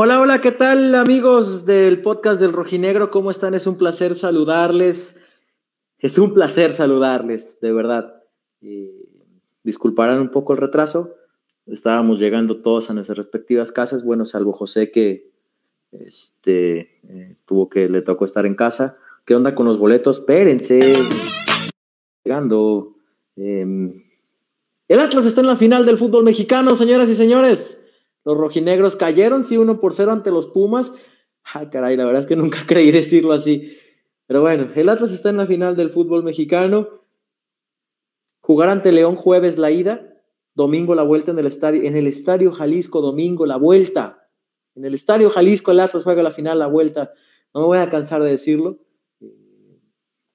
Hola, hola, ¿qué tal amigos del podcast del Rojinegro? ¿Cómo están? Es un placer saludarles. Es un placer saludarles, de verdad. disculparán un poco el retraso. Estábamos llegando todos a nuestras respectivas casas, bueno, salvo José que este, eh, tuvo que, le tocó estar en casa. ¿Qué onda con los boletos? Espérense. Llegando. Em, el Atlas está en la final del fútbol mexicano, señoras y señores. Los rojinegros cayeron, sí, uno por cero ante los Pumas. Ay, caray, la verdad es que nunca creí decirlo así. Pero bueno, el Atlas está en la final del fútbol mexicano. Jugar ante León jueves la ida, domingo la vuelta en el estadio, en el estadio Jalisco, domingo la vuelta. En el estadio Jalisco el Atlas juega la final, la vuelta. No me voy a cansar de decirlo.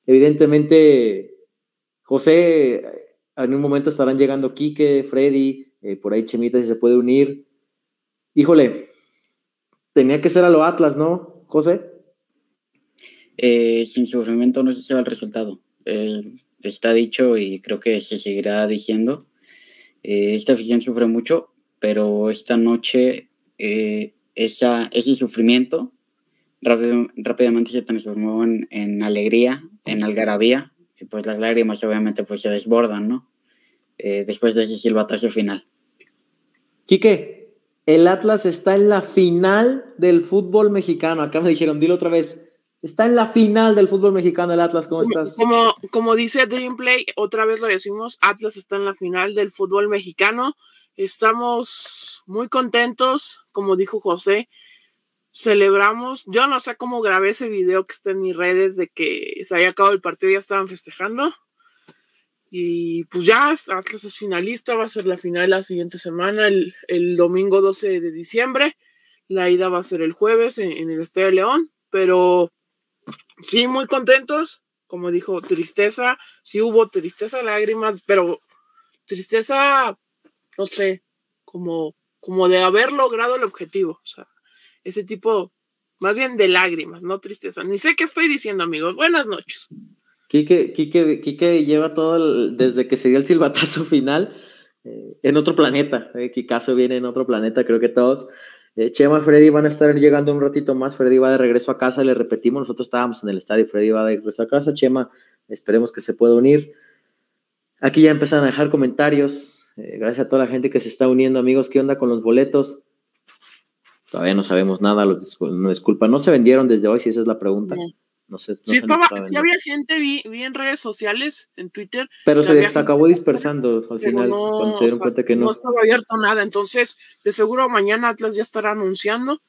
Evidentemente, José, en un momento estarán llegando Quique, Freddy, eh, por ahí Chemita si se puede unir híjole, tenía que ser a lo Atlas, ¿no, José? Eh, sin sufrimiento no se sabe el resultado. está dicho y creo que se seguirá diciendo. Eh, esta afición sufre mucho, pero esta noche eh, esa, ese sufrimiento rápidamente se transformó en, alegría, en algarabía, y pues las lágrimas obviamente pues se desbordan, ¿no? después de ese silbatazo final. Quique, el Atlas está en la final del fútbol mexicano. Acá me dijeron, dilo otra vez. Está en la final del fútbol mexicano el Atlas. ¿Cómo estás? Como, como dice Dreamplay, otra vez lo decimos, Atlas está en la final del fútbol mexicano. Estamos muy contentos, como dijo José. Celebramos. Yo no sé cómo grabé ese video que está en mis redes de que se había acabado el partido y ya estaban festejando. Y pues ya Atlas es finalista, va a ser la final la siguiente semana, el, domingo 12 de diciembre. La ida va a ser el jueves en, el Estadio León, pero sí, muy contentos. Como dijo, tristeza, sí hubo tristeza, lágrimas, pero tristeza, no sé, como, como de haber logrado el objetivo. O sea, ese tipo, más bien de lágrimas, no tristeza. Ni sé qué estoy diciendo, amigos. Buenas noches. Quique, lleva todo desde que se dio el silbatazo final eh, en otro planeta. Eh, Kikazo viene en otro planeta, creo que todos. Eh, Chema Freddy van a estar llegando un ratito más. Freddy va de regreso a casa, le repetimos, nosotros estábamos en el estadio, Freddy va de regreso a casa. Chema, esperemos que se pueda unir. Aquí ya empiezan a dejar comentarios. Eh, gracias a toda la gente que se está uniendo, amigos. ¿Qué onda con los boletos? Todavía no sabemos nada, los no disculpa. No se vendieron desde hoy, si esa es la pregunta. No sé. sí, estaba, sí había gente, vi, en redes sociales, en Twitter. Pero se, acabó dispersando al final, cuando se dieron cuenta que no. No estaba abierto nada, entonces de seguro mañana Atlas ya estará anunciando.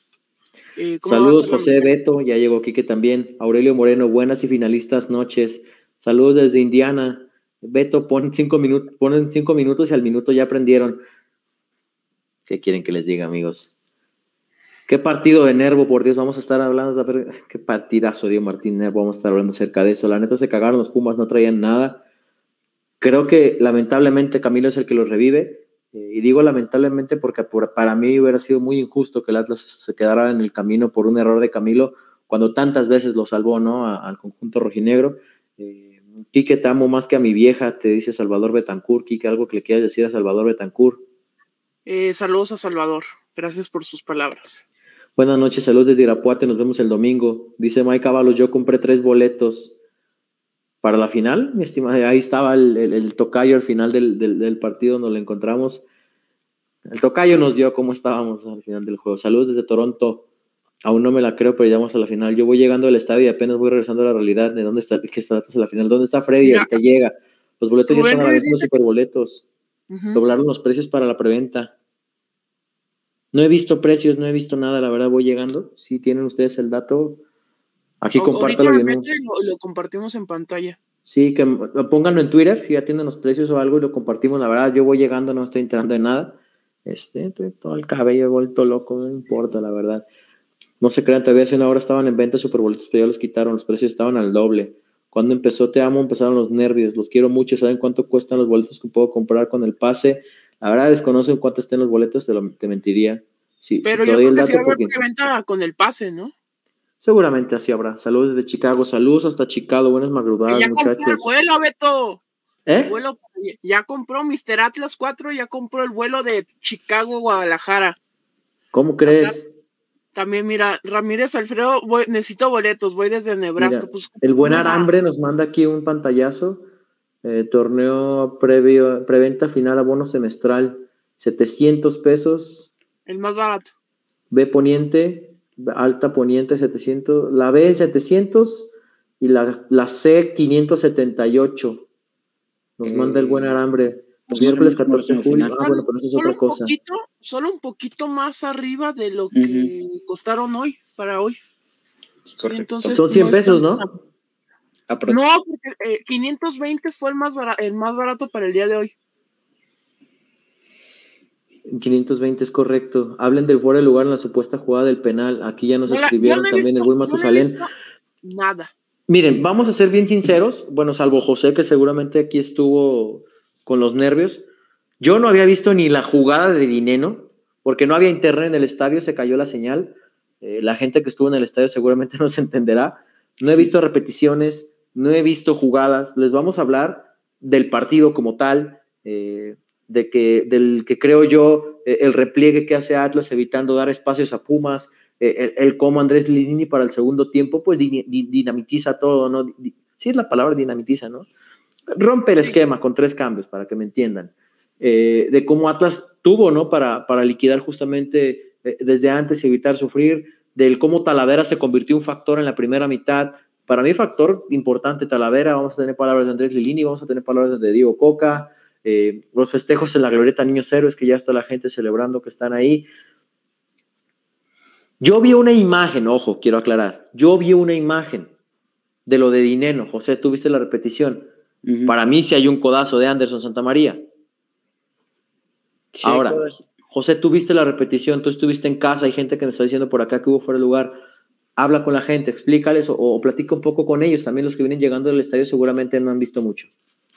Eh, Saludos, José Beto, ya llegó Quique también. Aurelio Moreno, buenas y finalistas noches. Saludos desde Indiana. Beto, ponen cinco minutos, ponen cinco minutos y al minuto ya aprendieron. ¿Qué quieren que les diga, amigos? Qué partido de Nervo, por Dios, vamos a estar hablando, de, qué partidazo dio Martín Nervo, vamos a estar hablando acerca de eso. La neta se cagaron los Pumas, no traían nada. Creo que lamentablemente Camilo es el que los revive. Eh, y digo lamentablemente porque para mí hubiera sido muy injusto que el Atlas se quedara en el camino por un error de Camilo cuando tantas veces lo salvó ¿no? al conjunto rojinegro. Eh, Quique, te amo más que a mi vieja, te dice Salvador Betancourt. Quique, algo que le quieras decir a Salvador Betancourt. Eh, saludos a Salvador. Gracias por sus palabras. Buenas noches, saludos desde Irapuate, nos vemos el domingo. Dice Mike Caballo, yo compré tres boletos para la final, mi estimada. Ahí estaba el, tocayo al final del, partido, nos lo encontramos. El tocayo nos dio cómo estábamos al final del juego. Saludos desde Toronto. Aún no me la creo, pero llegamos a la final. Yo voy llegando al estadio y apenas voy regresando a la realidad de dónde está, que está la final. ¿Dónde está Freddy? que llega. Los boletos ya están a los superboletos. Doblaron los precios para la preventa. No he visto precios, no he visto nada, la verdad voy llegando. Si tienen ustedes el dato, aquí compártalo. Lo, lo compartimos en pantalla. Sí, que pónganlo en Twitter, si ya tienen los precios o algo y lo compartimos. La verdad, yo voy llegando, no estoy enterando de nada. Este, todo el cabello vuelto loco, no importa, la verdad. No se crean, todavía hace una hora estaban en venta super boletos, pero ya los quitaron, los precios estaban al doble. Cuando empezó Te Amo, empezaron los nervios, los quiero mucho, ¿saben cuánto cuestan los boletos que puedo comprar con el pase? Verdad desconozco cuánto estén los boletos, te, lo, te mentiría. Sí, Pero yo creo que sí va a con el pase, ¿no? Seguramente así habrá. Saludos desde Chicago, saludos hasta Chicago, buenas madrugadas, ya muchachos. Compró el vuelo, Beto. ¿Eh? vuelo, ya compró Mr. Atlas 4, ya compró el vuelo de Chicago Guadalajara. ¿Cómo crees? También, mira, Ramírez Alfredo, necesito boletos, voy desde Nebraska. Pues, el buen Arambre nos manda aquí un pantallazo. Eh, torneo previo, preventa final abono semestral, 700 pesos. El más barato. B Poniente, Alta Poniente 700, la B 700 y la, la C 578. Nos manda el buen Arambre. Pues miércoles 14 de julio. Ah, bueno, pero eso es otra cosa. solo un poquito más arriba de lo que costaron hoy, para hoy. entonces, Son 100 pesos, ¿no? No, porque 520 eh, fue el más, barato, el más barato para el día de hoy. 520 es correcto. Hablen del fuera de lugar en la supuesta jugada del penal. Aquí ya nos escribieron también el buen Matusalén. nada. Miren, vamos a ser bien sinceros. Bueno, salvo José, que seguramente aquí estuvo con los nervios. Yo no había visto ni la jugada de Dineno, porque no había internet en el estadio, se cayó la señal. Eh, la gente que estuvo en el estadio seguramente no se entenderá. No he visto repeticiones, no he visto jugadas, les vamos a hablar del partido como tal, eh, de que, del que creo yo, eh, el repliegue que hace Atlas evitando dar espacios a Pumas, eh, el, cómo Andrés Lini para el segundo tiempo, pues dinamitiza todo, ¿no? Sí es la palabra dinamitiza, ¿no? Rompe el esquema con tres cambios, para que me entiendan, de cómo Atlas tuvo, ¿no? Para, para liquidar justamente desde antes y evitar sufrir, del cómo Talavera se convirtió en un factor en la primera mitad, para mí, factor importante, Talavera, vamos a tener palabras de Andrés Lilini, vamos a tener palabras de Diego Coca, eh, los festejos en la glorieta Niños Héroes, que ya está la gente celebrando que están ahí. Yo vi una imagen, ojo, quiero aclarar, yo vi una imagen de lo de Dineno. José, tú viste la repetición. Para mí si hay un codazo de Anderson Santa María. Ahora, José, tú viste la repetición, tú estuviste en casa, hay gente que me está diciendo por acá que hubo fuera de lugar habla con la gente, explícales o, platica un poco con ellos. También los que vienen llegando del estadio seguramente no han visto mucho.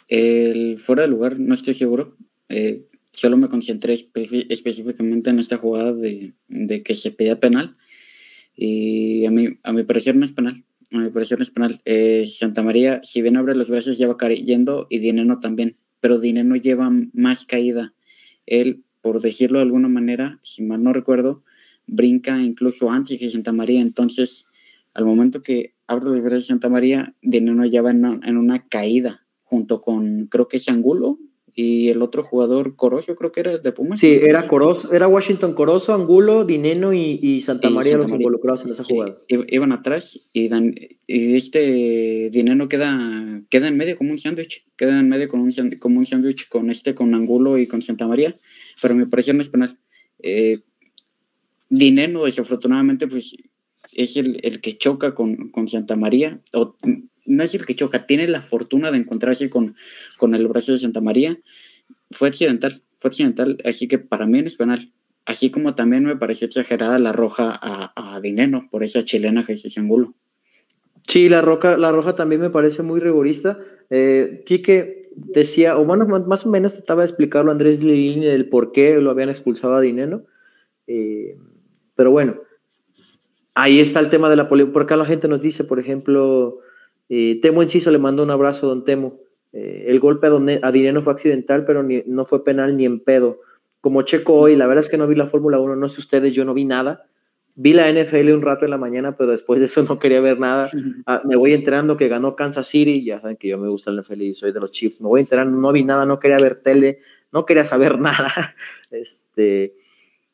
El fuera de lugar no estoy seguro. Eh, solo me concentré específicamente en esta jugada de, que se pedía penal. Y a mí, a mi parecer no es penal. A mi parecer no es penal. Eh, Santa María, si bien abre los brazos, ya va cayendo y Dineno también. Pero Dineno lleva más caída. Él, por decirlo de alguna manera, si mal no recuerdo, brinca incluso antes que Santa María. Entonces, al momento que abre los brazos de Santa María, Dinero ya va en una, caída, junto con, creo que es Angulo y el otro jugador, Corozo, creo que era de Pumas. Sí, era Corozo, era Washington Corozo, Angulo, Dineno y, Santa María los involucrados en esa jugada. Iban atrás y, dan, y este Dineno queda, queda en medio como un sándwich, queda en medio como un, como un sándwich con este, con Angulo y con Santa María, pero me pareció no es penal. Eh, Dinero, desafortunadamente, pues es el, el que choca con, con, Santa María, o no es el que choca, tiene la fortuna de encontrarse con, con el brazo de Santa María. Fue accidental, fue accidental, así que para mí no es penal. Así como también me pareció exagerada la roja a, a Dineno por esa chilena Jesús Angulo. Sí, la roja, la roja también me parece muy rigorista. Eh, Quique decía, o bueno, más o menos trataba de explicarlo Andrés Lilini del por qué lo habían expulsado a Dineno. Eh, pero bueno, ahí está el tema de la política. Por acá la gente nos dice, por ejemplo, eh, Temo Enciso le mando un abrazo a don Temo. Eh, el golpe a, a Dinero fue accidental, pero no fue penal ni en pedo. Como checo hoy, la verdad es que no vi la Fórmula 1, no sé ustedes, yo no vi nada. Vi la NFL un rato en la mañana, pero después de eso no quería ver nada. Ah, me voy enterando que ganó Kansas City, ya saben que yo me gusta el NFL y soy de los Chiefs. Me voy enterando, no vi nada, no quería ver tele, no quería saber nada. Este,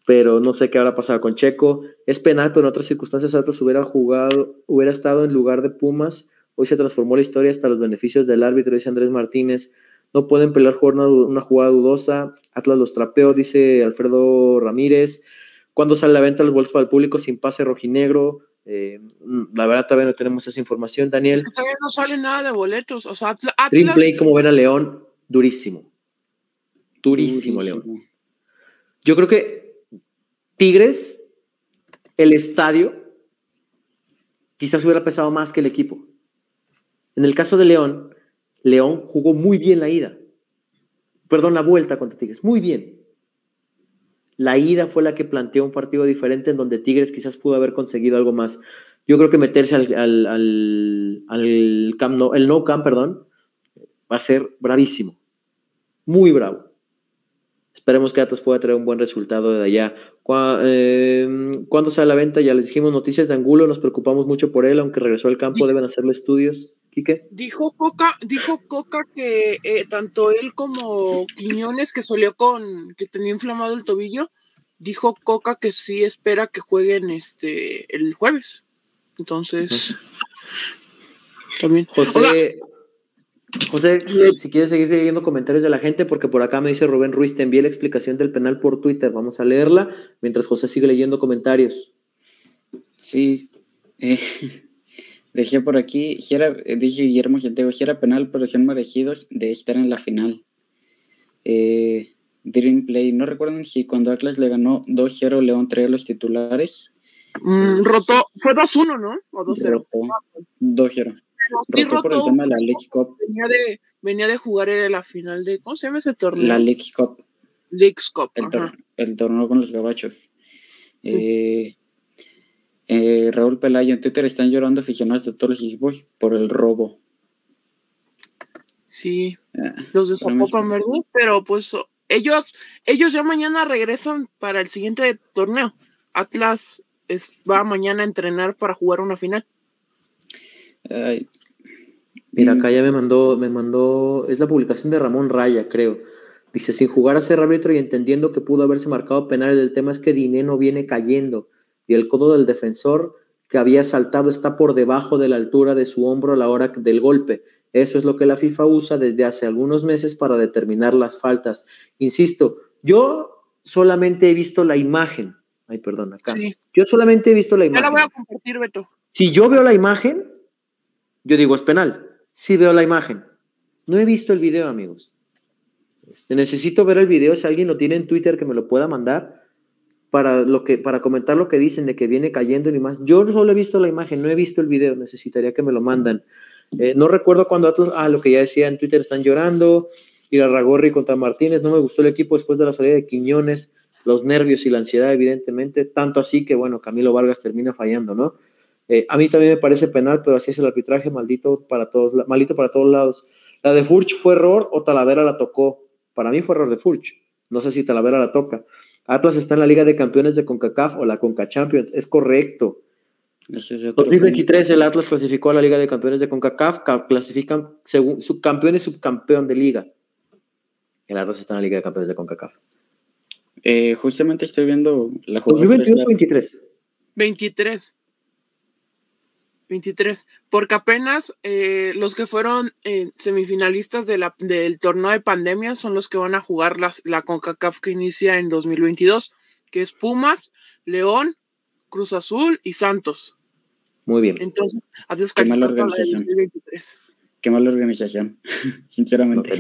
pero no sé qué habrá pasado con Checo. Es penal, pero en otras circunstancias Atlas hubiera jugado, hubiera estado en lugar de Pumas. Hoy se transformó la historia hasta los beneficios del árbitro, dice Andrés Martínez. No pueden pelear una, una jugada dudosa. Atlas los trapeó, dice Alfredo Ramírez. ¿Cuándo sale la venta los boletos para el público sin pase rojinegro? Eh, la verdad todavía no tenemos esa información, Daniel. Es que todavía no sale nada de boletos. O sea, Atlas... Play, como ven a León, durísimo. Durísimo, durísimo. León. Yo creo que Tigres, el estadio, quizás hubiera pesado más que el equipo. En el caso de León, León jugó muy bien la ida. Perdón, la vuelta contra Tigres. Muy bien. La ida fue la que planteó un partido diferente en donde Tigres quizás pudo haber conseguido algo más. Yo creo que meterse al, no, el no camp, perdón, va a ser bravísimo. Muy bravo Esperemos que Atlas pueda traer un buen resultado de allá. Eh, ¿Cuándo sale la venta? Ya les dijimos noticias de Angulo, nos preocupamos mucho por él, aunque regresó al campo, deben hacerle estudios. ¿Quique? Dijo Coca, dijo Coca que eh, tanto él como Quiñones, que salió con, que tenía inflamado el tobillo, dijo Coca que sí espera que jueguen este el jueves. Entonces, también. José, José, si quieres seguir leyendo comentarios de la gente, porque por acá me dice Rubén Ruiz, te envié la explicación del penal por Twitter. Vamos a leerla mientras José sigue leyendo comentarios. Sí. Eh, dejé por aquí, eh, dice Guillermo Santiago, si era penal, pero son merecidos de estar en la final. Eh, Dream Play, no recuerdan si cuando Atlas le ganó 2-0 León traía los titulares. Mm, rotó, fue 2-1, ¿no? O 2-0. 2-0 por el tema de la League Cup. Venía de, venía de jugar en la final de. ¿Cómo se llama ese torneo? La League Cup. League Cup. El, torneo con los gabachos. Eh, eh, Raúl Pelayo en Twitter están llorando aficionados de todos los equipos por el robo. Sí, ah, los de Zapopan, ¿verdad? Pero pues ellos, ellos ya mañana regresan para el siguiente torneo. Atlas va mañana a entrenar para jugar una final. Mira, acá ya me mandó, me mandó, es la publicación de Ramón Raya, creo. Dice, sin jugar a ser árbitro y entendiendo que pudo haberse marcado penal, el tema es que Dineno viene cayendo y el codo del defensor que había saltado está por debajo de la altura de su hombro a la hora del golpe. Eso es lo que la FIFA usa desde hace algunos meses para determinar las faltas. Insisto, yo solamente he visto la imagen. Ay, perdón, acá. Yo solamente he visto la imagen. Ya la voy a compartir, Beto. Si yo veo la imagen, yo digo, es penal. Sí veo la imagen. No he visto el video, amigos. Este, necesito ver el video. Si alguien lo tiene en Twitter, que me lo pueda mandar para, lo que, para comentar lo que dicen de que viene cayendo y más. Yo solo he visto la imagen, no he visto el video. Necesitaría que me lo mandan. Eh, no recuerdo cuando otros, ah, lo que ya decía en Twitter, están llorando. Ir a Ragorri contra Martínez. No me gustó el equipo después de la salida de Quiñones. Los nervios y la ansiedad, evidentemente. Tanto así que, bueno, Camilo Vargas termina fallando, ¿no? Eh, a mí también me parece penal, pero así es el arbitraje, maldito para todos, maldito para todos lados. La de Furch fue error o Talavera la tocó. Para mí fue error de Furch. No sé si Talavera la toca. Atlas está en la Liga de Campeones de CONCACAF o la CONCA Champions. Es correcto. 2023 el Atlas clasificó a la Liga de Campeones de CONCACAF, clasifican según subcampeón y subcampeón de liga. El Atlas está en la Liga de Campeones de CONCACAF. Eh, justamente estoy viendo la jugada. 2021 23. 23. 23, porque apenas eh, los que fueron eh, semifinalistas de la, del torneo de pandemia son los que van a jugar las, la CONCACAF que inicia en 2022, que es Pumas, León, Cruz Azul y Santos. Muy bien. Entonces, adiós, Qué mala organización. Qué mala organización, sinceramente.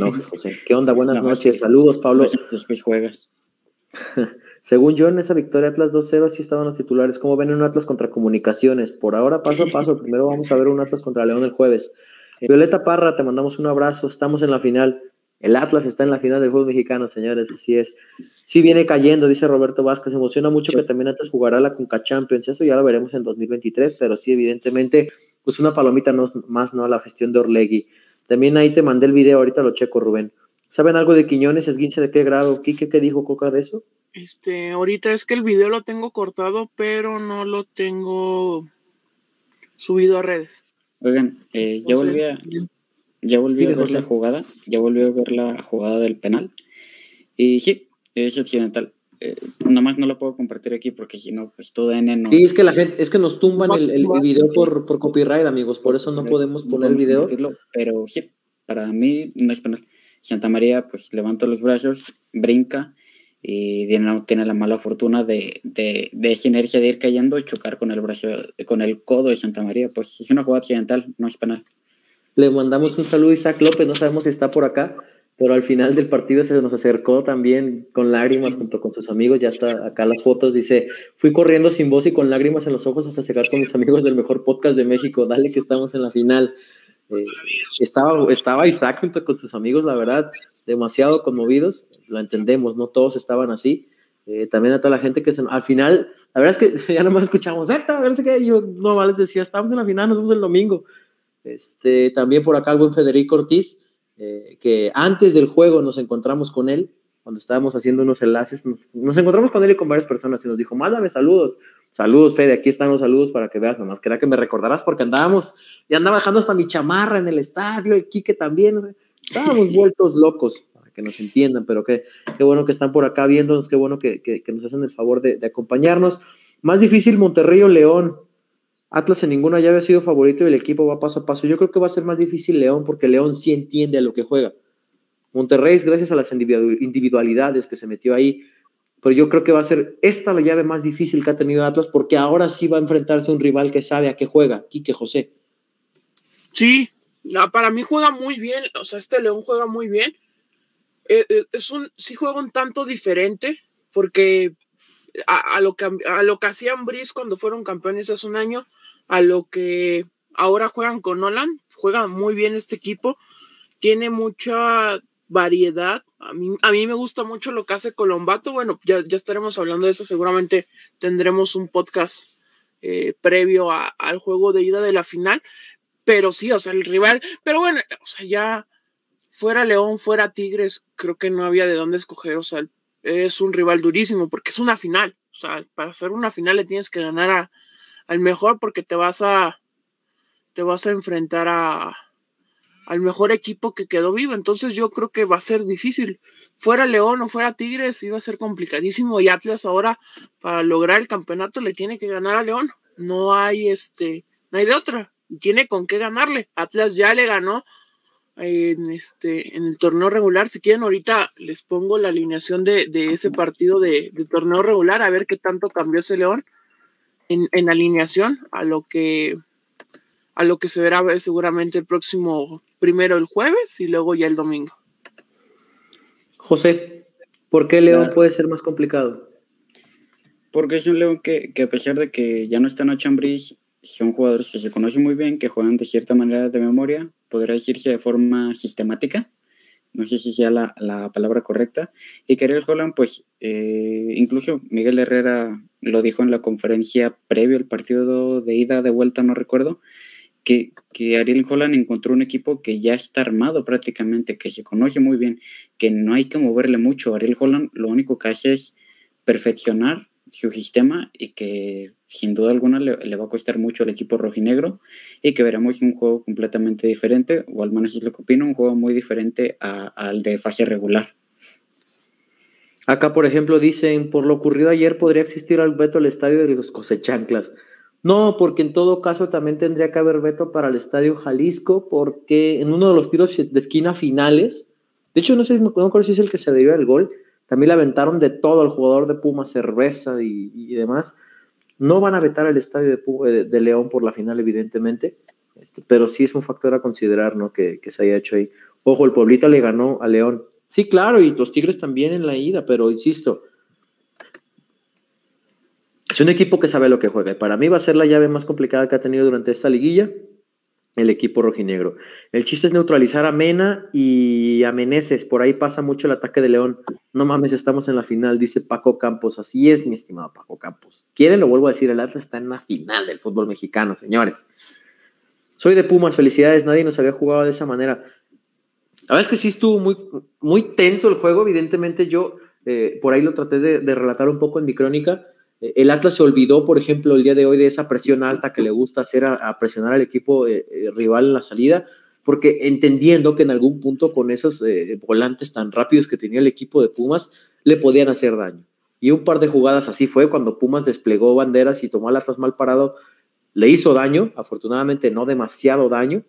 ¿Qué onda? Buenas noches. Saludos, Pablo. Después juegas. Según yo, en esa victoria Atlas 2-0 sí estaban los titulares. ¿Cómo ven un Atlas contra Comunicaciones? Por ahora, paso a paso. Primero vamos a ver un Atlas contra León el jueves. Violeta Parra, te mandamos un abrazo. Estamos en la final. El Atlas está en la final del juego mexicano, señores. Así es. Sí viene cayendo, dice Roberto Vázquez. Emociona mucho que también Atlas jugará la Conca Champions. Eso ya lo veremos en 2023, pero sí, evidentemente, pues una palomita más, ¿no? A la gestión de Orlegui. También ahí te mandé el video, ahorita lo checo, Rubén. ¿Saben algo de Quiñones, esguince de qué grado? Quique, ¿qué dijo Coca de eso? Este, ahorita es que el video lo tengo cortado, pero no lo tengo subido a redes. Oigan, eh, ya volví a, ya volví a ver la jugada, ya volví a ver la jugada del penal. Y sí, es accidental. Eh, nada más no lo puedo compartir aquí porque si no, pues todo N no. Sí, es que la gente, es que nos tumban el, el video por, por, copyright, amigos, por eso no podemos poner el video. Pero sí, para mí no es penal. Santa María, pues levanta los brazos, brinca y tiene la mala fortuna de, de, de, esa inercia de ir cayendo y chocar con el brazo, con el codo de Santa María. Pues es una jugada accidental, no es penal. Le mandamos un saludo a Isaac López, no sabemos si está por acá, pero al final del partido se nos acercó también con lágrimas junto con sus amigos, ya está acá las fotos, dice, fui corriendo sin voz y con lágrimas en los ojos a festejar con mis amigos del mejor podcast de México, dale que estamos en la final. Eh, estaba, estaba Isaac junto con sus amigos, la verdad, demasiado conmovidos, lo entendemos, no todos estaban así. Eh, también a toda la gente que se, al final, la verdad es que ya nomás escuchamos, vete, a ver qué, yo no les decía, estamos en la final, nos vemos el domingo. Este, también por acá el buen Federico Ortiz, eh, que antes del juego nos encontramos con él, cuando estábamos haciendo unos enlaces, nos, encontramos con él y con varias personas y nos dijo, mándame saludos. Saludos, Fede, aquí están los saludos para que veas, nomás quería que me recordarás porque andábamos, ya andaba bajando hasta mi chamarra en el estadio, el Quique también, estábamos vueltos locos, para que nos entiendan, pero qué, qué bueno que están por acá viéndonos, qué bueno que, que, nos hacen el favor de, de, acompañarnos. Más difícil Monterrey o León. Atlas en ninguna llave ha sido favorito y el equipo va paso a paso. Yo creo que va a ser más difícil León porque León sí entiende a lo que juega. Monterrey, gracias a las individualidades que se metió ahí, pero yo creo que va a ser esta la llave más difícil que ha tenido Atlas porque ahora sí va a enfrentarse a un rival que sabe a qué juega, Quique José. Sí, para mí juega muy bien, o sea, este León juega muy bien. Eh, eh, es un, sí juega un tanto diferente porque a, lo que a lo que hacían Brice cuando fueron campeones hace un año, a lo que ahora juegan con Nolan, juega muy bien este equipo, tiene mucha variedad. A mí, a mí me gusta mucho lo que hace Colombato. Bueno, ya, ya estaremos hablando de eso. Seguramente tendremos un podcast eh, previo al juego de ida de la final. Pero sí, o sea, el rival. Pero bueno, o sea, ya fuera León, fuera Tigres, creo que no había de dónde escoger. O sea, es un rival durísimo porque es una final. O sea, para hacer una final le tienes que ganar a, al mejor porque te vas a te vas a enfrentar a, al mejor equipo que quedó vivo. Entonces yo creo que va a ser difícil. Fuera León o fuera Tigres iba a ser complicadísimo y Atlas ahora para lograr el campeonato le tiene que ganar a León. No hay este, no hay de otra. Tiene con qué ganarle. Atlas ya le ganó en este en el torneo regular. Si quieren ahorita les pongo la alineación de, ese partido de, torneo regular a ver qué tanto cambió ese León en, en alineación a lo que a lo que se verá seguramente el próximo primero el jueves y luego ya el domingo. José, ¿por qué León puede ser más complicado? Porque es un León que, a pesar de que ya no está en Chambris, son jugadores que se conocen muy bien, que juegan de cierta manera de memoria, podría decirse de forma sistemática, no sé si sea la, palabra correcta, y que Ariel Holland, pues eh, incluso Miguel Herrera lo dijo en la conferencia previo al partido de ida, de vuelta, no recuerdo, que, Ariel Holland encontró un equipo que ya está armado prácticamente, que se conoce muy bien, que no hay que moverle mucho. Ariel Holland lo único que hace es perfeccionar su sistema y que sin duda alguna le, va a costar mucho al equipo rojinegro y que veremos un juego completamente diferente, o al menos es lo que opino, un juego muy diferente al de fase regular. Acá, por ejemplo, dicen, por lo ocurrido ayer podría existir al veto al estadio de los cosechanclas. No, porque en todo caso también tendría que haber veto para el Estadio Jalisco, porque en uno de los tiros de esquina finales, de hecho no sé no acuerdo si es el que se debió al gol, también le aventaron de todo al jugador de Puma, cerveza y, demás. No van a vetar el Estadio de, León por la final, evidentemente, este, pero sí es un factor a considerar, ¿no? Que, que se haya hecho ahí. Ojo, el Pueblito le ganó a León. Sí, claro, y los Tigres también en la ida, pero insisto, es un equipo que sabe lo que juega y para mí va a ser la llave más complicada que ha tenido durante esta liguilla el equipo rojinegro. El chiste es neutralizar a Mena y a Meneses. Por ahí pasa mucho el ataque de León. No mames, estamos en la final, dice Paco Campos. Así es, mi estimado Paco Campos. Quieren, lo vuelvo a decir, el Atlas está en la final del fútbol mexicano, señores. Soy de Pumas, felicidades. Nadie nos había jugado de esa manera. La verdad es que sí estuvo muy, muy tenso el juego. Evidentemente, yo eh, por ahí lo traté de relatar un poco en mi crónica el Atlas se olvidó, por ejemplo, el día de hoy de esa presión alta que le gusta hacer a, presionar al equipo eh, eh, rival en la salida, porque entendiendo que en algún punto con esos eh, volantes tan rápidos que tenía el equipo de Pumas, le podían hacer daño. Y un par de jugadas así fue cuando Pumas desplegó banderas y tomó al Atlas mal parado, le hizo daño, afortunadamente no demasiado daño,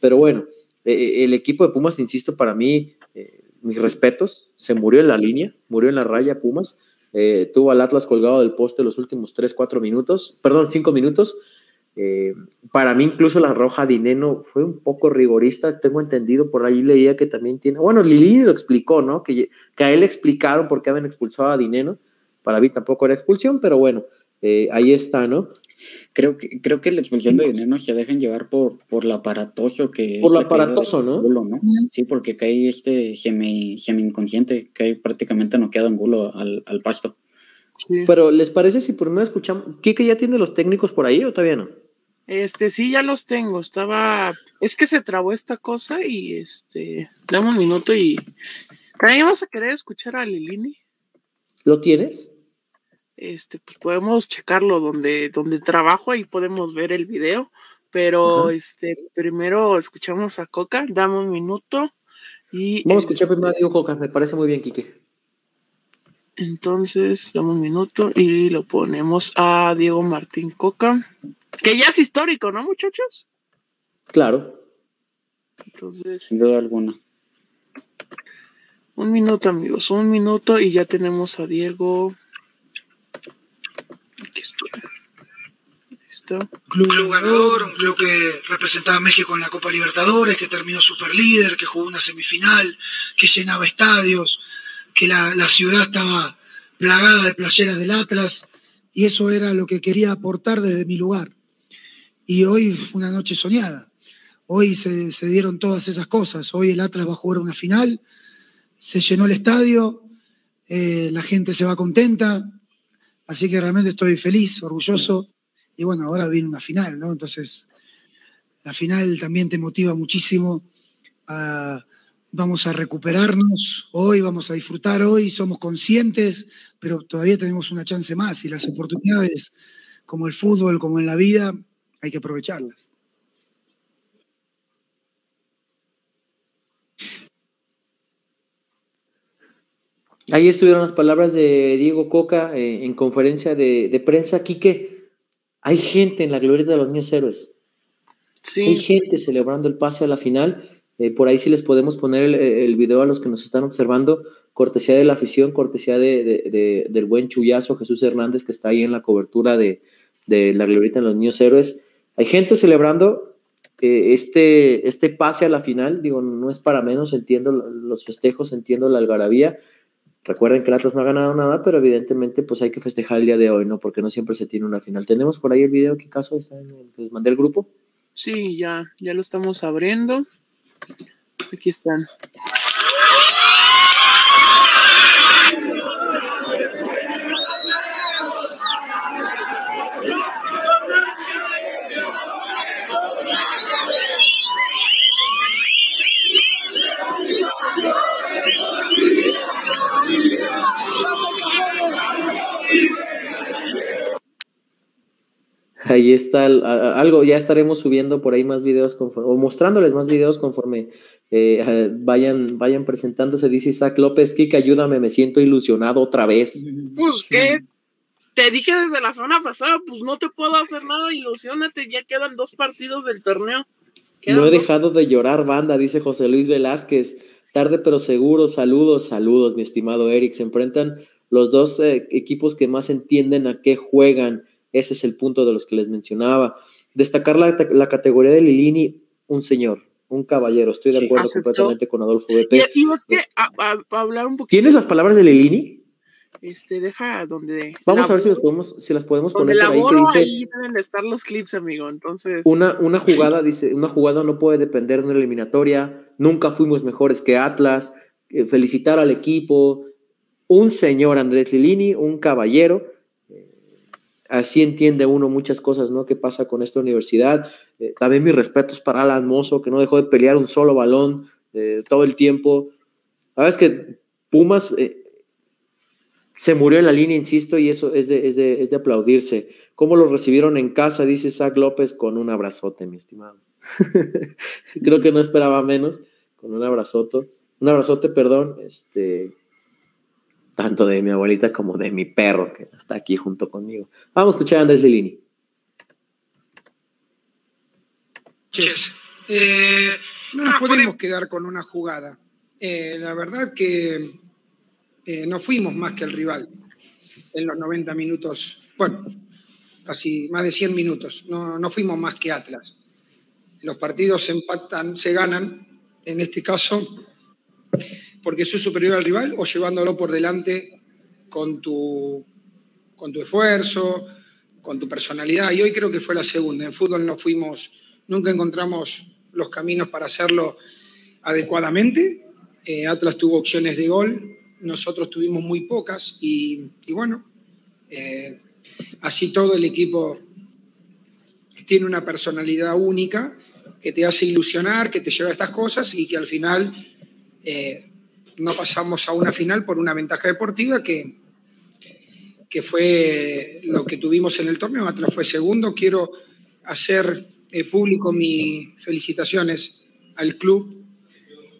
pero bueno, el equipo de Pumas, insisto, para mí, mis respetos, se murió en la línea, murió en la raya Pumas, eh, tuvo al Atlas colgado del poste los últimos 3, 4 minutos, perdón, 5 minutos. Eh, para mí incluso la roja Dineno fue un poco rigorista, tengo entendido, por ahí leía que también tiene, bueno, Lili lo explicó, ¿no? Que, que a él le explicaron por qué habían expulsado a Dineno, para mí tampoco era expulsión, pero bueno, eh, ahí está, ¿no? Creo que, creo que la expulsión de dinero se dejan llevar por, por lo aparatoso que Por lo aparatoso, ¿no? Sí, porque cae este semi, semi inconsciente, cae prácticamente noqueado en gulo al, al pasto. Pero, ¿les parece si por medio escuchamos? ¿Kike ya tiene los técnicos por ahí o todavía no? Este, sí, ya los tengo. Estaba. Es que se trabó esta cosa y este. Dame un minuto y ¿También vas a querer escuchar a Lilini? ¿Lo tienes? Este, pues podemos checarlo donde, donde trabajo y podemos ver el video. Pero este, primero escuchamos a Coca, dame un minuto. Y Vamos a escuchar primero a este Diego Coca, me parece muy bien, Quique. Entonces, dame un minuto y lo ponemos a Diego Martín Coca, que ya es histórico, ¿no, muchachos? Claro. Entonces. Sin duda alguna. Un minuto, amigos, un minuto y ya tenemos a Diego. Aquí está. Club, ganador, un club que representaba a México en la Copa Libertadores, que terminó super líder, que jugó una semifinal, que llenaba estadios, que la, la ciudad estaba plagada de playeras del Atlas, y eso era lo que quería aportar desde mi lugar. Y hoy fue una noche soñada. Hoy se, se dieron todas esas cosas. Hoy el Atlas va a jugar una final se llenó el estadio, eh, la gente se va contenta, así que realmente estoy feliz, orgulloso, y bueno, ahora viene una final, ¿no? Entonces, la final también te motiva muchísimo. vamos a recuperarnos hoy, vamos a disfrutar hoy, somos conscientes, pero todavía tenemos una chance más y las oportunidades, como el fútbol, como en la vida, hay que aprovecharlas. Ahí estuvieron las palabras de Diego Coca eh, en conferencia de, prensa. Quique, hay gente en la gloria de los niños héroes. Sí. Hay gente celebrando el pase a la final. Eh, por ahí sí les podemos poner el, video a los que nos están observando. Cortesía de la afición, cortesía de, del buen chullazo Jesús Hernández que está ahí en la cobertura de, la glorieta de los niños héroes. Hay gente celebrando eh, este, este pase a la final. Digo, no es para menos, entiendo los festejos, entiendo la algarabía Recuerden que el Atlas no ha ganado nada, pero evidentemente pues hay que festejar el día de hoy, ¿no? Porque no siempre se tiene una final. ¿Tenemos por ahí el video? ¿Qué caso está en el, les mandé el grupo? Sí, ya, ya lo estamos abriendo. Aquí están. Ahí está algo, ya estaremos subiendo por ahí más videos conforme, o mostrándoles más videos conforme eh, vayan, vayan presentándose. Dice Isaac López, Kika, ayúdame, me siento ilusionado otra vez. Pues que te dije desde la semana pasada, pues no te puedo hacer nada, ilusionate, ya quedan dos partidos del torneo. no he dejado de llorar, banda, dice José Luis Velázquez. Tarde pero seguro, saludos, saludos, mi estimado Eric. Se enfrentan los dos eh, equipos que más entienden a qué juegan ese es el punto de los que les mencionaba. Destacar la, categoría de Lilini, un señor, un caballero. Estoy de acuerdo completamente con Adolfo BP. Y, es que, a, hablar un poquito. ¿Tienes las palabras de Lilini? Este, deja donde. Vamos a ver si, las podemos, si las podemos poner por ahí. Que ahí deben estar los clips, amigo. Entonces. Una, una jugada, dice, una jugada no puede depender de una eliminatoria. Nunca fuimos mejores que Atlas. Eh, felicitar al equipo. Un señor Andrés Lilini, un caballero así entiende uno muchas cosas, ¿no? ¿Qué pasa con esta universidad? Eh, también mis respetos para Alan Mozo, que no dejó de pelear un solo balón eh, todo el tiempo. La verdad es que Pumas eh, se murió en la línea, insisto, y eso es de, es de, es de aplaudirse. ¿Cómo lo recibieron en casa? Dice Zach López con un abrazote, mi estimado. Creo que no esperaba menos, con un abrazote, un abrazote, perdón, este, tanto de mi abuelita como de mi perro, que está aquí junto conmigo. Vamos a escuchar a Andrés Lilini. Eh, no nos podemos quedar con una jugada. Eh, la verdad que eh, no fuimos más que el rival en los 90 minutos, bueno, casi más de 100 minutos. No, no fuimos más que Atlas. Los partidos se empatan, se ganan, en este caso porque soy superior al rival o llevándolo por delante con tu, con tu esfuerzo, con tu personalidad. Y hoy creo que fue la segunda. En fútbol no fuimos, nunca encontramos los caminos para hacerlo adecuadamente. Eh, Atlas tuvo opciones de gol, nosotros tuvimos muy pocas y, bueno, eh, así todo el equipo tiene una personalidad única que te hace ilusionar, que te lleva a estas cosas y que al final eh, no pasamos a una final por una ventaja deportiva que, que fue lo que tuvimos en el torneo. Atlas fue segundo. Quiero hacer eh, público mis felicitaciones al club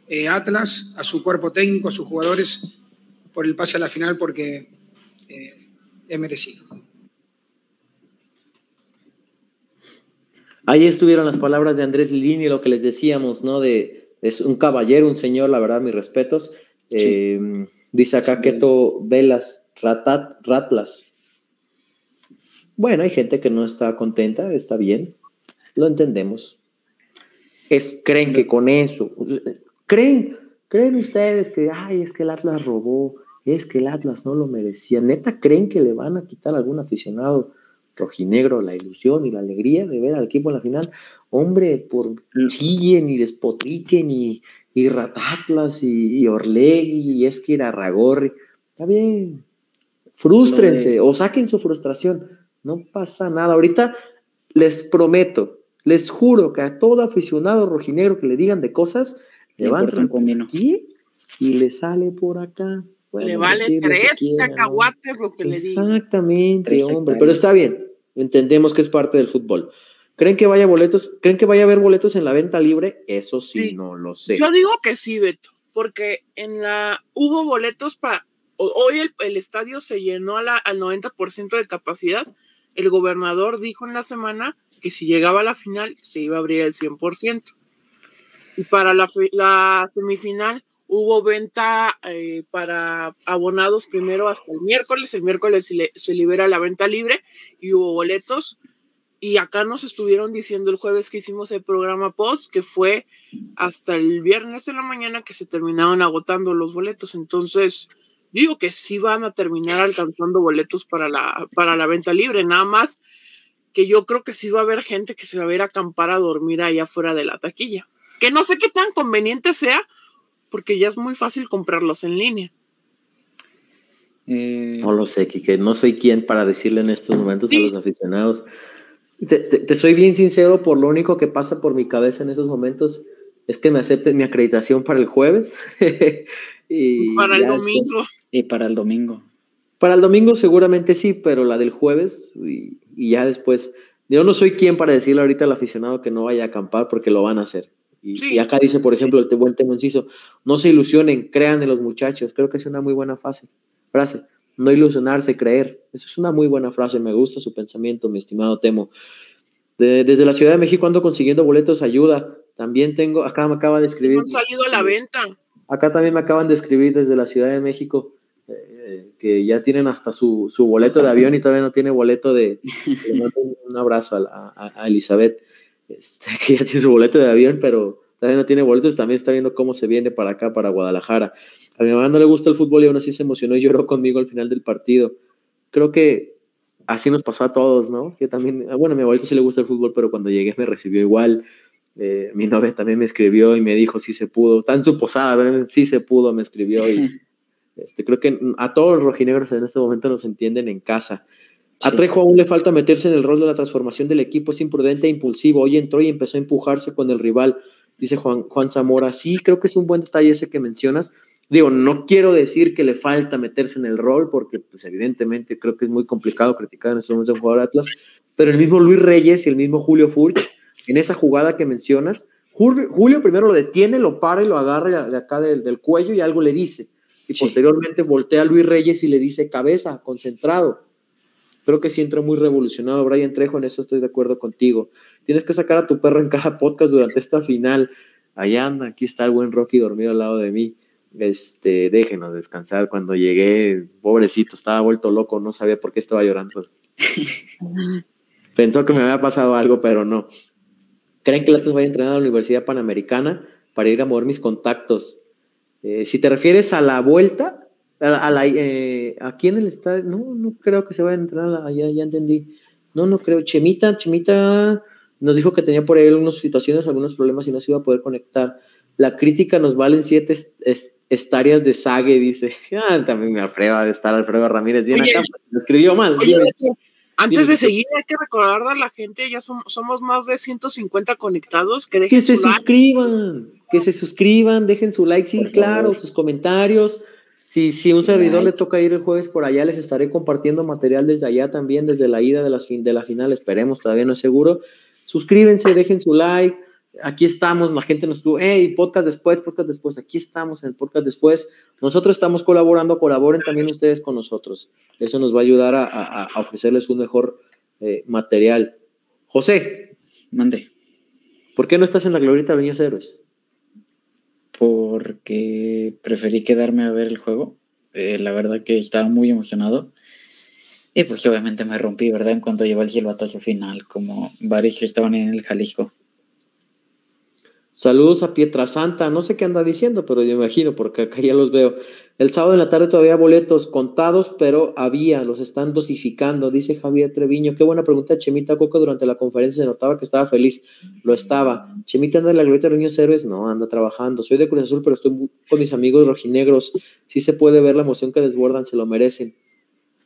eh, Atlas, a su cuerpo técnico, a sus jugadores por el pase a la final porque eh, es merecido. Ahí estuvieron las palabras de Andrés Lini, lo que les decíamos, ¿no? De, es un caballero, un señor, la verdad, mis respetos. Eh, dice acá Keto Velas, Ratat, Ratlas. Bueno, hay gente que no está contenta, está bien, lo entendemos. Es, creen que con eso, creen, creen ustedes que, ay, es que el Atlas robó, es que el Atlas no lo merecía. Neta, creen que le van a quitar a algún aficionado rojinegro la ilusión y la alegría de ver al equipo en la final. Hombre, por chillen y despotriquen y, y Ratatlas y, y Orlegui y es que era Ragorri. Está bien, frústrense o saquen su frustración. No pasa nada. Ahorita les prometo, les juro que a todo aficionado rojinegro que le digan de cosas, le van aquí y le sale por acá le vale tres cacahuates lo que le digo. Exactamente, hombre, pero está bien. Entendemos que es parte del fútbol. ¿Creen que vaya boletos? ¿Creen que vaya a haber boletos en la venta libre? Eso sí, no lo sé. Yo digo que sí, Beto, porque en la hubo boletos para hoy el, estadio se llenó a la, al 90% de capacidad. El gobernador dijo en la semana que si llegaba a la final se iba a abrir el 100%. Y para la, la semifinal Hubo venta eh, para abonados primero hasta el miércoles. El miércoles se, libera la venta libre y hubo boletos. Y acá nos estuvieron diciendo el jueves que hicimos el programa post que fue hasta el viernes en la mañana que se terminaban agotando los boletos. Entonces, digo que sí van a terminar alcanzando boletos para la, para la venta libre. Nada más que yo creo que sí va a haber gente que se va a ir a acampar a dormir allá afuera de la taquilla. Que no sé qué tan conveniente sea, porque ya es muy fácil comprarlos en línea. Eh, no lo sé, Kike, no soy quien para decirle en estos momentos a los aficionados. Te, soy bien sincero, por lo único que pasa por mi cabeza en esos momentos es que me acepten mi acreditación para el jueves. y para el domingo. y para el domingo. Para el domingo seguramente sí, pero la del jueves y, y ya después. Yo no soy quien para decirle ahorita al aficionado que no vaya a acampar porque lo van a hacer. Y, acá dice, por ejemplo, el buen tema inciso, no se ilusionen, crean en los muchachos. Creo que es una muy buena frase. frase. No ilusionarse, creer. Eso es una muy buena frase. Me gusta su pensamiento, mi estimado Temo. desde la Ciudad de México ando consiguiendo boletos, ayuda. También tengo, acá me acaban de escribir. Han salido a la venta. Acá también me acaban de escribir desde la Ciudad de México eh, que ya tienen hasta su, su, boleto de avión y todavía no tiene boleto de. Le mando un abrazo a, a Elizabeth. Este, que ya tiene su boleto de avión, pero todavía no tiene boletos, también está viendo cómo se viene para acá, para Guadalajara. A mi mamá no le gusta el fútbol y aún así se emocionó y lloró conmigo al final del partido. Creo que así nos pasó a todos, ¿no? Que también, ah, bueno, a mi abuelito sí le gusta el fútbol, pero cuando llegué me recibió igual. Eh, mi novia también me escribió y me dijo si se pudo. Está en su posada, sí se pudo, me escribió. Y este, creo que a todos los rojinegros en este momento nos entienden en casa. A Trejo aún le falta meterse en el rol de la transformación del equipo, es imprudente e impulsivo. Hoy entró y empezó a empujarse con el rival, dice Juan, Juan Zamora. Sí, creo que es un buen detalle ese que mencionas. Digo, no quiero decir que le falta meterse en el rol, porque pues, evidentemente creo que es muy complicado criticar en estos momentos a jugador Atlas, pero el mismo Luis Reyes y el mismo Julio Furch, en esa jugada que mencionas, Julio, primero lo detiene, lo para y lo agarra de acá del, cuello y algo le dice. Y posteriormente voltea a Luis Reyes y le dice cabeza, concentrado Creo que sí entró muy revolucionado Brian Trejo, en eso estoy de acuerdo contigo. Tienes que sacar a tu perro en cada podcast durante esta final. Allá anda, aquí está el buen Rocky dormido al lado de mí. Este, déjenos descansar. Cuando llegué, pobrecito, estaba vuelto loco, no sabía por qué estaba llorando. Pensó que me había pasado algo, pero no. ¿Creen que Latos vaya a entrenar a la Universidad Panamericana para ir a mover mis contactos? Eh, si te refieres a la vuelta, a, la, eh, aquí el estadio, no, no creo que se vaya a entrar, ya, ya entendí. No, no creo. Chemita, Chemita nos dijo que tenía por ahí algunas situaciones, algunos problemas y no se iba a poder conectar. La crítica nos valen siete estarias de Sague, dice. Ah, también me aprueba de estar Alfredo Ramírez bien acá, pues, lo escribió mal. antes de seguir, hay que recordar a la gente, ya somos, somos más de 150 conectados. Que, que se suscriban, que se suscriban, dejen su like, sí, claro, sus comentarios. Si, si un servidor le toca ir el jueves por allá, les estaré compartiendo material desde allá también, desde la ida de, las fin, de la final, esperemos, todavía no es seguro. Suscríbanse, dejen su like. Aquí estamos, la gente nos tuvo, hey, podcast después, podcast después, aquí estamos en el podcast después. Nosotros estamos colaborando, colaboren también ustedes con nosotros. Eso nos va a ayudar a, ofrecerles un mejor eh, material. José. Mande. ¿Por qué no estás en la glorieta de Niños Héroes? porque preferí quedarme a ver el juego. Eh, la verdad que estaba muy emocionado. Y pues obviamente me rompí, ¿verdad? En cuanto llegó el silbatazo final, como varios que estaban en el Jalisco. Saludos a Pietrasanta, no sé qué anda diciendo, pero yo imagino, porque acá ya los veo. El sábado en la tarde todavía boletos contados, pero había, los están dosificando, dice Javier Treviño. Qué buena pregunta, Chemita Coco. Durante la conferencia se notaba que estaba feliz. Lo estaba. Chemita anda en la glorieta de Niños Héroes. No, anda trabajando. Soy de Cruz Azul, pero estoy con mis amigos rojinegros. Sí se puede ver la emoción que desbordan, se lo merecen.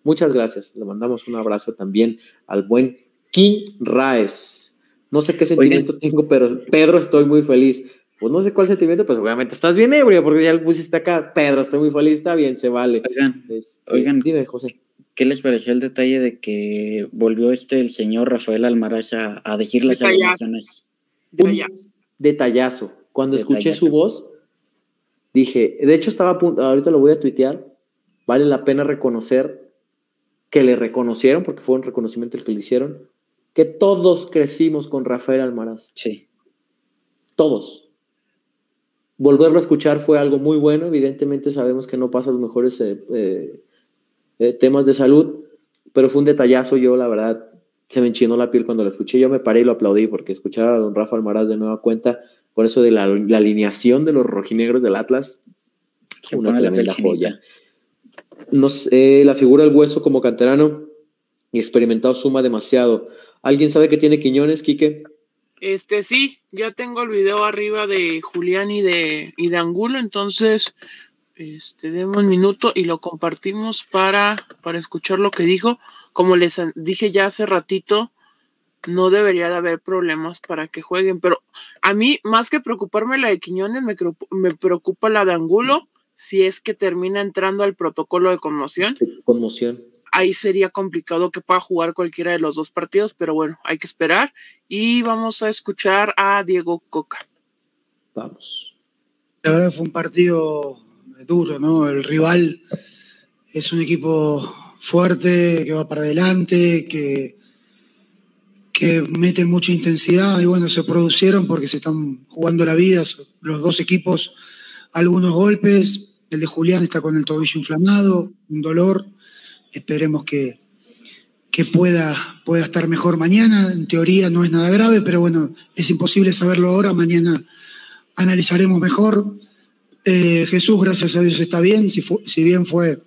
Muchas gracias. Le mandamos un abrazo también al buen King Raes. No sé qué sentimiento tengo, pero Pedro, estoy muy feliz. Pues no sé cuál sentimiento, pues obviamente estás bien ebrio, porque ya lo pusiste acá. Pedro, estoy muy feliz, está bien, se vale. Oigan, este, oigan, dime, José. ¿Qué les pareció el detalle de que volvió este el señor Rafael Almaraz a, decir las alineaciones? Detallazo. Cuando escuché su voz, dije, de hecho estaba a punto, ahorita lo voy a tuitear, vale la pena reconocer que le reconocieron, porque fue un reconocimiento el que le hicieron, que todos crecimos con Rafael Almaraz. Sí. Todos. Volverlo a escuchar fue algo muy bueno. Evidentemente sabemos que no pasa los mejores eh, eh, eh, temas de salud, pero fue un detallazo. Yo, la verdad, se me enchinó la piel cuando lo escuché. Yo me paré y lo aplaudí porque escuchar a don Rafa Almaraz de nueva cuenta, por eso de la, alineación de los rojinegros del Atlas, una tremenda joya. No la figura del hueso como canterano y experimentado suma demasiado. ¿Alguien sabe qué tiene Quiñones, Quique? Este sí, ya tengo el video arriba de Julián y de, y de Angulo, entonces este, demos un minuto y lo compartimos para, para escuchar lo que dijo. Como les dije ya hace ratito, no debería de haber problemas para que jueguen, pero a mí, más que preocuparme la de Quiñones, me, me preocupa la de Angulo si es que termina entrando al protocolo de conmoción. Conmoción ahí sería complicado que pueda jugar cualquiera de los dos partidos, pero bueno, hay que esperar y vamos a escuchar a Diego Coca. Vamos. La verdad fue un partido duro, ¿no? El rival es un equipo fuerte, que va para adelante, que, que mete mucha intensidad y bueno, se producieron porque se están jugando la vida, los dos equipos, algunos golpes, el de Julián está con el tobillo inflamado, un dolor, Esperemos que, que pueda, pueda estar mejor mañana. En teoría no es nada grave, pero bueno, es imposible saberlo ahora. Mañana analizaremos mejor. Eh, Jesús, gracias a Dios, está bien. Si, si, bien fue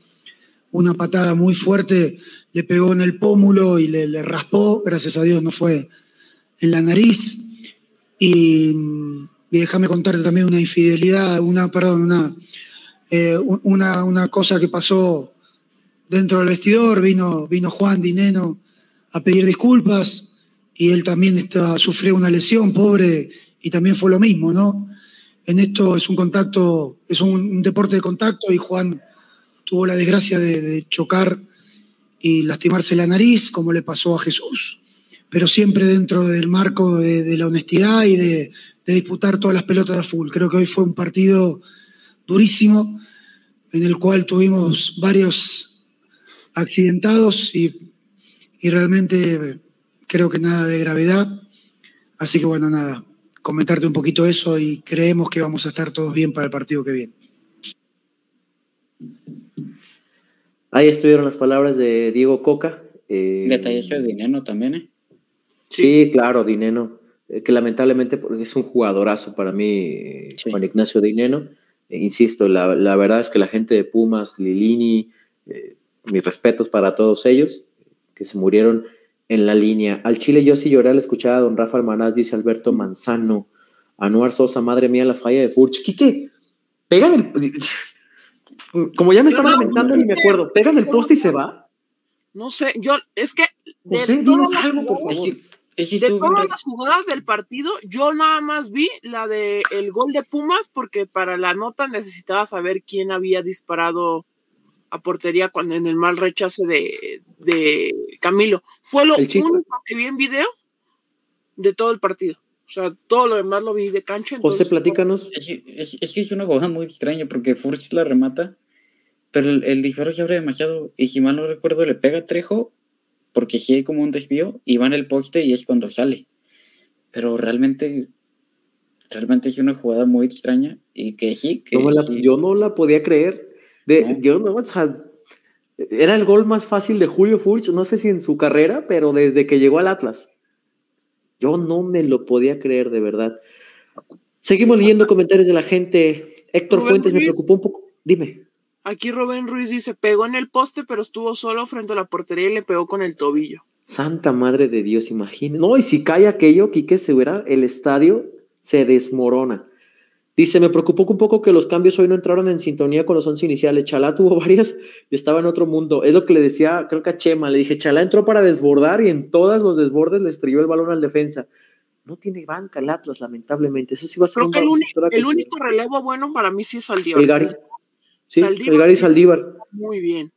una patada muy fuerte, le pegó en el pómulo y le, raspó. Gracias a Dios no fue en la nariz. Y, déjame contarte también una infidelidad, una, perdón, una, eh, una, una cosa que pasó dentro del vestidor, vino, vino Juan Dineno a pedir disculpas y él también sufrió una lesión, pobre, y también fue lo mismo, ¿no? En esto es un contacto, es un, deporte de contacto y Juan tuvo la desgracia de, chocar y lastimarse la nariz, como le pasó a Jesús, pero siempre dentro del marco de, la honestidad y de, de, disputar todas las pelotas de full. Creo que hoy fue un partido durísimo en el cual tuvimos varios accidentados y, realmente creo que nada de gravedad. Así que bueno, nada, comentarte un poquito eso y creemos que vamos a estar todos bien para el partido que viene. Ahí estuvieron las palabras de Diego Coca. Eh, Detalles de Dineno también, ¿eh? Sí, claro, Dineno, eh, que lamentablemente es un jugadorazo para mí, Juan Ignacio Dineno. Eh, insisto, la, la, verdad es que la gente de Pumas, Lilini, eh, mis respetos para todos ellos que se murieron en la línea. Al Chile yo sí lloré al escuchar a don Rafa Almanaz, dice Alberto Manzano. Anuar Sosa, madre mía, la falla de Furch. Quique, pegan el. Como ya me estaba lamentando, ni me acuerdo. ¿Pegan el poste y se va? No sé, yo, es que. José, algo, por favor. de todas las jugadas del partido, yo nada más vi la de el gol de Pumas porque para la nota necesitaba saber quién había disparado a portería cuando en el mal rechazo de, Camilo. Fue lo único que vi en video de todo el partido. O sea, todo lo demás lo vi de cancha. José, platícanos. Es, que es una jugada muy extraña porque Furch la remata, pero el, disparo se abre demasiado. Y si mal no recuerdo, le pega a Trejo porque si hay como un desvío y va en el poste y es cuando sale. Pero realmente, realmente es una jugada muy extraña y que sí. Que Yo no la podía creer. De, Yo no, o sea, era el gol más fácil de Julio Furch, no sé si en su carrera, pero desde que llegó al Atlas. Yo no me lo podía creer, de verdad. Seguimos leyendo comentarios de la gente. Héctor Fuentes me preocupó un poco. Dime. Aquí Rubén Ruiz dice, pegó en el poste, pero estuvo solo frente a la portería y le pegó con el tobillo. Santa madre de Dios, imagina. No, y si cae aquello, Quique, se verá, el estadio se desmorona. Dice, me preocupó un poco que los cambios hoy no entraron en sintonía con los once iniciales. Chalá tuvo varias y estaba en otro mundo. Es lo que le decía, creo que a Chema, le dije, Chalá entró para desbordar y en todos los desbordes le estrelló el balón al defensa. No tiene banca el Atlas, lamentablemente. Eso sí va a ser creo que el, único, el único relevo bueno para mí sí es Saldívar. El Gary. Sí, el Gary Saldívar. Muy bien.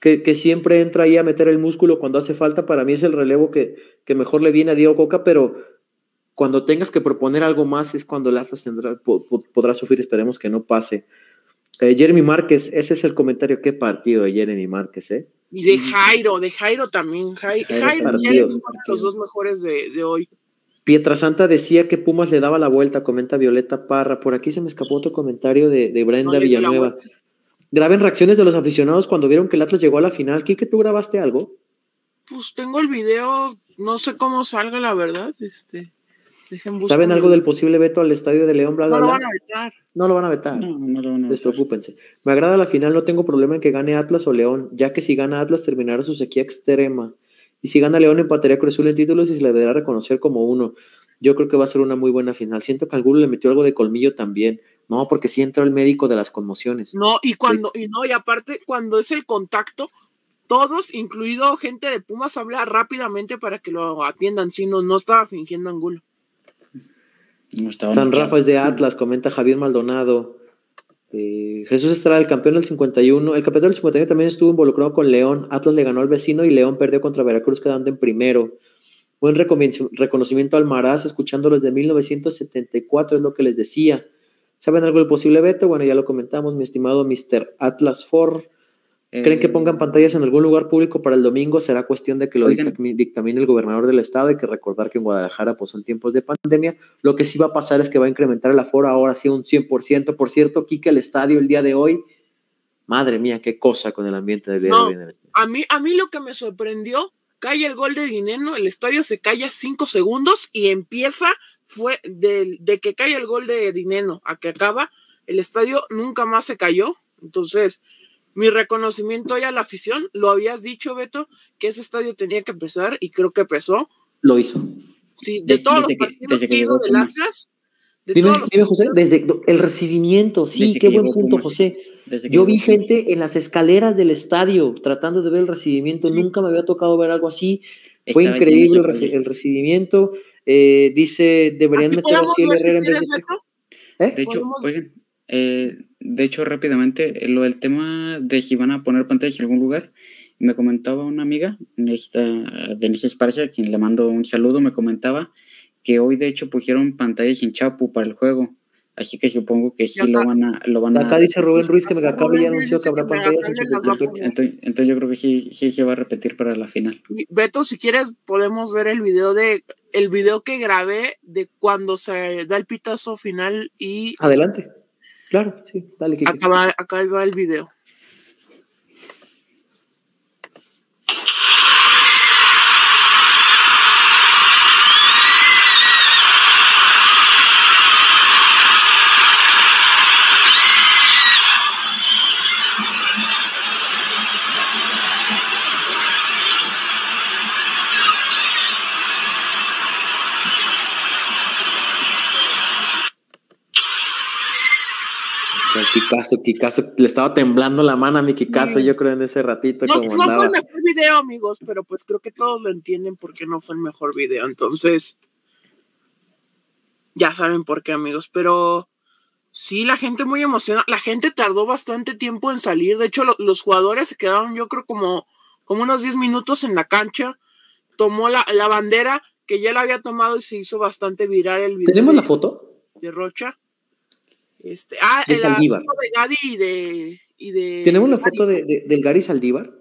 Que, que, siempre entra ahí a meter el músculo cuando hace falta. Para mí es el relevo que, que mejor le viene a Diego Coca, pero cuando tengas que proponer algo más es cuando el Atlas tendrá, podrá sufrir, esperemos que no pase. Eh, Jeremy Márquez, ese es el comentario, qué partido de Jeremy Márquez, ¿eh? Y de Jairo, de Jairo también, Jairo, Jairo y Jeremy los dos mejores de, de hoy. Pietrasanta decía que Pumas le daba la vuelta, comenta Violeta Parra. Por aquí se me escapó otro comentario de, de Brenda Villanueva. Graben reacciones de los aficionados cuando vieron que el Atlas llegó a la final. ¿Qué ¿tú grabaste algo? Pues tengo el video, no sé cómo salga la verdad, este. ¿Saben algo del posible veto al estadio de León? no lo van a vetar. No lo van a vetar. No, no lo van a Despreocúpense. Me agrada la final, no tengo problema en que gane Atlas o León, ya que si gana Atlas terminará su sequía extrema. Y si gana León empataría Cruz Azul en títulos y se le deberá reconocer como uno. Yo creo que va a ser una muy buena final. Siento que alguno le metió algo de colmillo también. No, porque sí entró el médico de las conmociones. No, y cuando, y no, y aparte, cuando es el contacto, todos, incluido gente de Pumas, habla rápidamente para que lo atiendan. Si no, no estaba fingiendo Angulo. San Rafa es de Atlas, comenta Javier Maldonado. Eh, Jesús Estrada, el campeón del 51. El campeón del 51 también estuvo involucrado con León. Atlas le ganó al vecino y León perdió contra Veracruz quedando en primero. Buen reconocimiento al Maraz, escuchándolos de 1974, es lo que les decía. ¿Saben algo del posible veto? Bueno, ya lo comentamos, mi estimado Mr. Atlas Ford. ¿Creen que eh, pongan pantallas en algún lugar público para el domingo? Será cuestión de que lo dictamine el gobernador del estado. Hay que recordar que en Guadalajara pues, son tiempos de pandemia. Lo que sí va a pasar es que va a incrementar el aforo ahora sí un 100%. Por cierto, Kike, el estadio el día de hoy, madre mía, qué cosa con el ambiente del día de hoy. a, mí, a mí lo que me sorprendió, cae el gol de Dineno, el estadio se calla cinco segundos y empieza, fue de, de que cae el gol de Dineno a que acaba, el estadio nunca más se cayó. Entonces, mi reconocimiento hoy a la afición, lo habías dicho, Beto, que ese estadio tenía que empezar y creo que empezó. Lo hizo. Sí, de todos los partidos que, ido del Atlas. dime, José, desde el recibimiento, sí, qué buen punto, José. Yo vi gente en las escaleras del estadio tratando de ver el recibimiento, nunca me había tocado ver algo así. Fue increíble el, recibimiento. Eh, dice, deberían meter así el Herrera en vez de... ¿Eh? De hecho, oigan, eh, de hecho, rápidamente, lo del tema de si van a poner pantallas en algún lugar, me comentaba una amiga, esta, Denise Esparza, a quien le mando un saludo, me comentaba que hoy de hecho pusieron pantallas en Chapu para el juego. Así que supongo que sí lo van a... Lo van acá dice Rubén Ruiz que me acaba y anunció que habrá pantallas en entonces, entonces yo creo que sí, sí se va a repetir para la final. Beto, si quieres podemos ver el video de el video que grabé de cuando se da el pitazo final y... Adelante. Claro, sí, dale. Acaba, acá va el video. Kikazo, Kikazo, le estaba temblando la mano a mi Kikazo, yo creo, en ese ratito. No, no fue el mejor video, amigos, pero pues creo que todos lo entienden porque no fue el mejor video. Entonces, ya saben por qué, amigos. Pero sí, la gente muy emocionada. La gente tardó bastante tiempo en salir. De hecho, los jugadores se quedaron, yo creo, como, como unos 10 minutos en la cancha. Tomó la, la bandera que ya la había tomado y se hizo bastante viral el video. ¿Tenemos la foto? De Rocha. Este, ah, de la foto de Gadi y de, y de ¿Tenemos la foto de, de, del Gary Saldívar?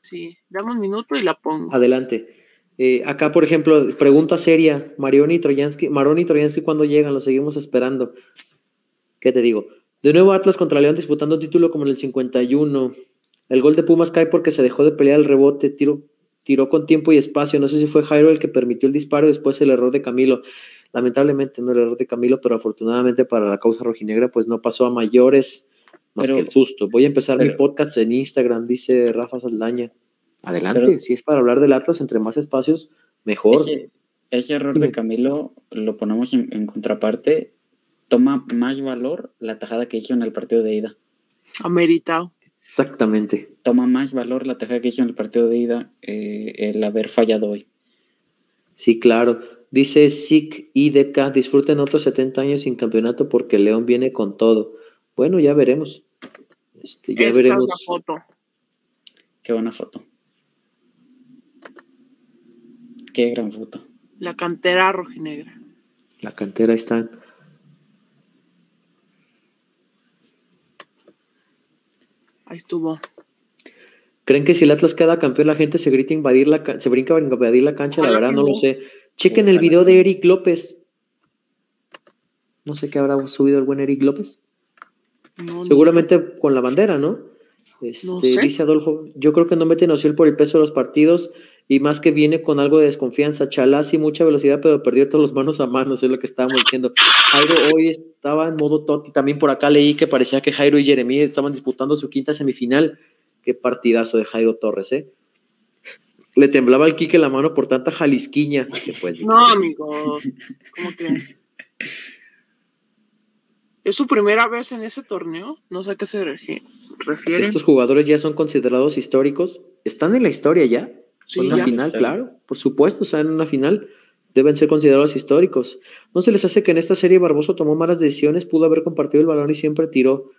Sí, dame un minuto y la pongo. Adelante. Eh, acá, por ejemplo, pregunta seria, Marioni y Troyansky, Maroni y Troyansky, ¿cuándo llegan? Lo seguimos esperando. ¿Qué te digo? De nuevo Atlas contra León disputando un título como en el 51. El gol de Pumas cae porque se dejó de pelear el rebote, tiro, tiró con tiempo y espacio. No sé si fue Jairo el que permitió el disparo después el error de Camilo. Lamentablemente no el error de Camilo, pero afortunadamente para la causa rojinegra, pues no pasó a mayores más pero, que el susto. Voy a empezar pero, mi podcast en Instagram, dice Rafa Saldaña. Adelante, pero, si es para hablar del Atlas, entre más espacios, mejor. Ese, ese error de Camilo lo ponemos en, en, contraparte. Toma más valor la tajada que hizo en el partido de ida. Ameritado. Exactamente. Toma más valor la tajada que hizo en el partido de ida eh, el haber fallado hoy. Sí, claro. Dice SIC IDK, disfruten otros 70 años sin campeonato porque León viene con todo. Bueno, ya veremos. Este, ya Esta veremos. Es la foto. Qué buena foto. Qué gran foto. La cantera rojinegra. La cantera está. Ahí estuvo. ¿Creen que si el Atlas queda campeón la gente se grita invadir la se brinca a invadir la cancha? Ojalá la verdad no. lo sé. Chequen el video de Eric López. No sé qué habrá subido el buen Eric López. No, Seguramente con la bandera, ¿no? Este, No sé. Dice Adolfo, yo creo que no mete noción por el peso de los partidos y más que viene con algo de desconfianza. Chalás y mucha velocidad, pero perdió todos los manos a manos, es lo que estábamos diciendo. Jairo hoy estaba en modo Totti. También por acá leí que parecía que Jairo y Jeremy estaban disputando su quinta semifinal. Qué partidazo de Jairo Torres, ¿eh? Le temblaba al Quique la mano por tanta jalisquiña. Que pues, No, amigo. ¿Cómo que? ¿Es su primera vez en ese torneo? No sé a qué se refi- refiere. Estos jugadores ya son considerados históricos. Están en la historia ya. Sí, en una ya. final, Sí. claro. Por supuesto, están en una final. Deben ser considerados históricos. ¿No se les hace que en esta serie Barboso tomó malas decisiones? Pudo haber compartido el balón y siempre tiró.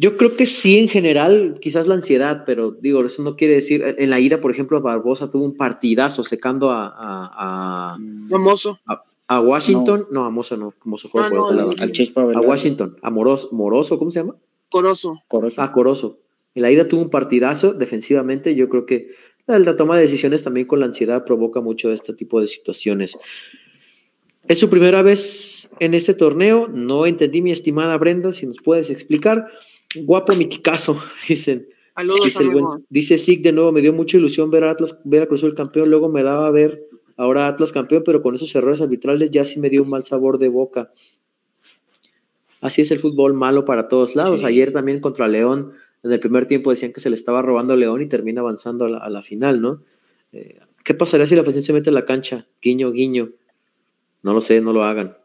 Yo creo que sí, en general, quizás la ansiedad, pero digo, eso no quiere decir. En la ira, por ejemplo, Barbosa tuvo un partidazo secando a, a, a, Famoso. a Washington. No, a Mozo no. Mozo juega Ah, por no, otro lado. Al Chispa A. Washington, a Moroso, Moroso, ¿cómo se llama? Corozo. Corozo. Ah, Corozo. En la ida tuvo un partidazo defensivamente. Yo creo que la, la toma de decisiones también con la ansiedad provoca mucho este tipo de situaciones. Es su primera vez en este torneo. No entendí, mi estimada Brenda, si nos puedes explicar. Guapo mi Kikazo, dicen. Saludos, Dice, el buen- dice Sig de nuevo, me dio mucha ilusión ver a Atlas, ver a Cruz Azul campeón, luego me daba a ver ahora Atlas campeón, pero con esos errores arbitrales ya sí me dio un mal sabor de boca. Así es el fútbol malo para todos lados. Sí. Ayer también contra León, en el primer tiempo decían que se le estaba robando a León y termina avanzando a la, a la final, ¿no? Eh, ¿Qué pasaría si la afición se mete en la cancha? Guiño, guiño. No lo sé, no lo hagan.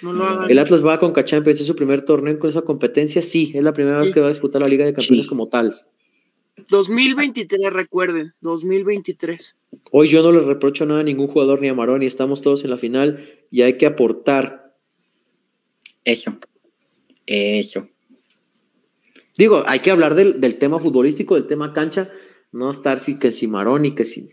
No lo hagan. El Atlas va con Champions, es su primer torneo con esa competencia, sí, es la primera vez que va a disputar la Liga de Campeones Sí. como tal. 2023, recuerden. 2023. Hoy yo no le reprocho nada a ningún jugador ni a Maroni, estamos todos en la final y hay que aportar. Eso. Eso. Digo, hay que hablar del, del tema futbolístico, del tema cancha, no estar si que si Maroni, que si.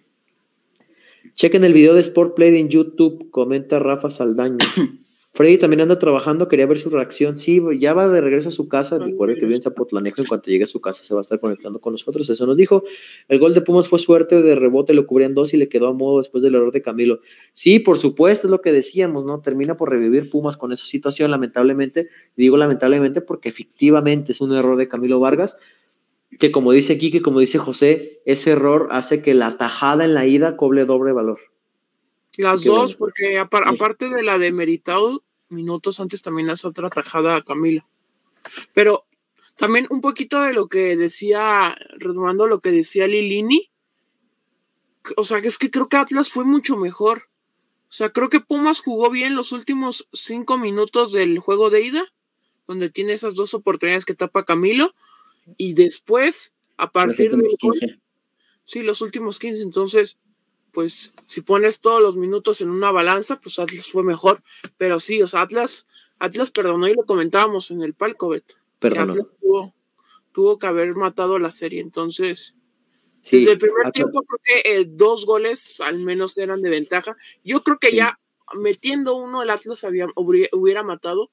Chequen el video de Sport Play en YouTube, comenta Rafa Saldaña. Freddy también anda trabajando, quería ver su reacción. Sí, ya va de regreso a su casa. Ay, Recuerde que vive en Zapotlanejo. En cuanto llegue a su casa, se va a estar conectando con nosotros. Eso nos dijo. El gol de Pumas fue suerte de rebote, lo cubrían dos y le quedó a modo después del error de Camilo. Sí, por supuesto, es lo que decíamos, ¿no? Termina por revivir Pumas con esa situación, lamentablemente. Digo lamentablemente porque efectivamente es un error de Camilo Vargas. Que como dice Kike, como dice José, ese error hace que la tajada en la ida cobre doble valor. Las dos, bueno. porque Sí. aparte de la de Meritao, minutos antes también hace otra tajada a Camilo. Pero también un poquito de lo que decía, retomando lo que decía Lilini, o sea, que es que creo que Atlas fue mucho mejor. O sea, creo que Pumas jugó bien los últimos cinco minutos del juego de ida, donde tiene esas dos oportunidades que tapa Camilo, y después, a partir de... 15. Sí, los últimos 15, entonces, pues si pones todos los minutos en una balanza, pues Atlas fue mejor, pero sí, o sea, Atlas, Atlas perdonó y lo comentábamos en el palco, Beto. Atlas tuvo, que haber matado la serie, entonces... desde el primer tiempo creo que eh, dos goles al menos eran de ventaja. Yo creo que ya metiendo uno el Atlas había, hubiera matado,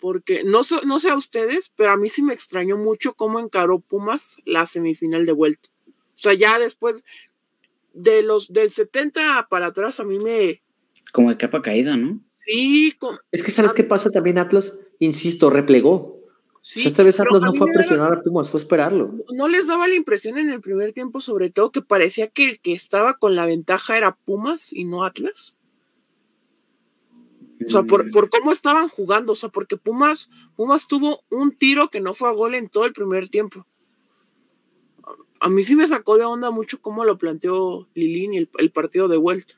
porque no, no sé a ustedes, pero a mí sí me extrañó mucho cómo encaró Pumas la semifinal de vuelta. O sea, ya después de los del 70 para atrás a mí me... Como de capa caída, ¿no? Sí. Es que sabes qué pasa también Atlas, insisto, replegó. Sí, esta vez Atlas no fue a presionar a Pumas, fue a esperarlo. No les daba la impresión en el primer tiempo, sobre todo, que parecía que el que estaba con la ventaja era Pumas y no Atlas. O sea, por, por, cómo estaban jugando, o sea, porque Pumas, Pumas tuvo un tiro que no fue a gol en todo el primer tiempo. A mí sí me sacó de onda mucho cómo lo planteó Lilín y el, partido de vuelta.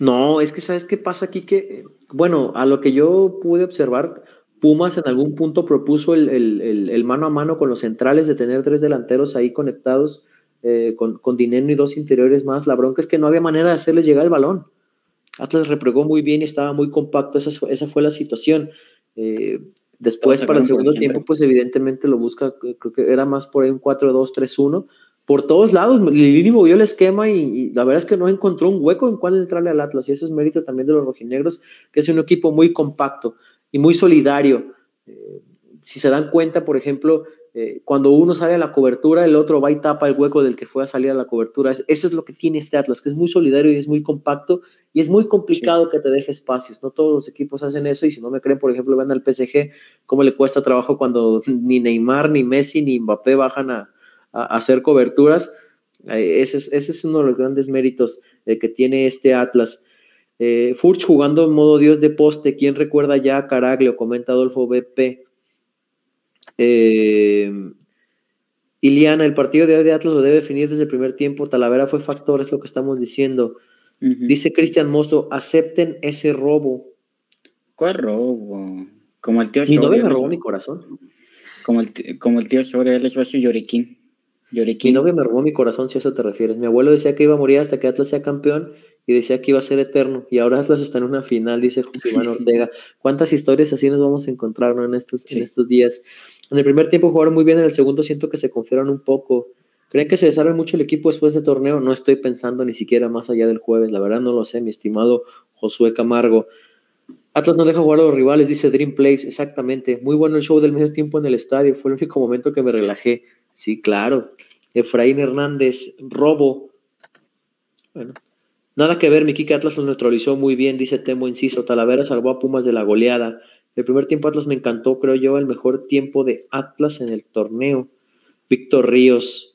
No, es que sabes qué pasa aquí que, bueno, a lo que yo pude observar, Pumas en algún punto propuso el, mano a mano con los centrales de tener tres delanteros ahí conectados eh, con, con Dinero y dos interiores más. La bronca es que no había manera de hacerles llegar el balón. Atlas repregó muy bien y estaba muy compacto, esa, esa fue la situación. Eh, después, para el segundo tiempo, pues evidentemente lo busca, creo que era más por ahí un 4-2-3-1. Por todos lados, Lili movió el esquema y, la verdad es que no encontró un hueco en cuál entrarle al Atlas. Y eso es mérito también de los rojinegros, que es un equipo muy compacto y muy solidario. Eh, si se dan cuenta, por ejemplo, eh, cuando uno sale a la cobertura, el otro va y tapa el hueco del que fue a salir a la cobertura. Eso es lo que tiene este Atlas, que es muy solidario y es muy compacto y es muy complicado que te deje espacios. No todos los equipos hacen eso y si no me creen, por ejemplo, ven al PSG, cómo le cuesta trabajo cuando ni Neymar, ni Messi, ni Mbappé bajan a, hacer coberturas. Eh, ese, es, ese, es, uno de los grandes méritos eh, que tiene este Atlas. Furch jugando en modo Dios de poste, ¿quién recuerda ya a Caraglio? Comenta Adolfo BP. Eh, Iliana, el partido de hoy de Atlas lo debe definir desde el primer tiempo. Talavera fue factor, es lo que estamos diciendo. Dice Cristian Mosto, acepten ese robo. ¿Cuál robo? Como el tío Mi novia me robó mi corazón. Como el, como el tío sobre él es su lloriquín. Mi novia me robó mi corazón, si a eso te refieres. Mi abuelo decía que iba a morir hasta que Atlas sea campeón y decía que iba a ser eterno. Y ahora Atlas está en una final, dice José Iván Ortega. ¿Cuántas historias así nos vamos a encontrar en, estos, en estos días? En el primer tiempo jugaron muy bien, en el segundo siento que se confiaron un poco. ¿Creen que se desarme mucho el equipo después de este torneo? No estoy pensando ni siquiera más allá del jueves, la verdad no lo sé, mi estimado Josué Camargo. Atlas no deja jugar a los rivales, dice Dream Plays, exactamente. Muy bueno el show del medio tiempo en el estadio, fue el único momento que me relajé. Sí, claro. Efraín Hernández, robo. Bueno, nada que ver, mi Atlas lo neutralizó muy bien, dice Temo Inciso. Talavera salvó a Pumas de la goleada. El primer tiempo Atlas me encantó, creo yo, el mejor tiempo de Atlas en el torneo. Víctor Ríos.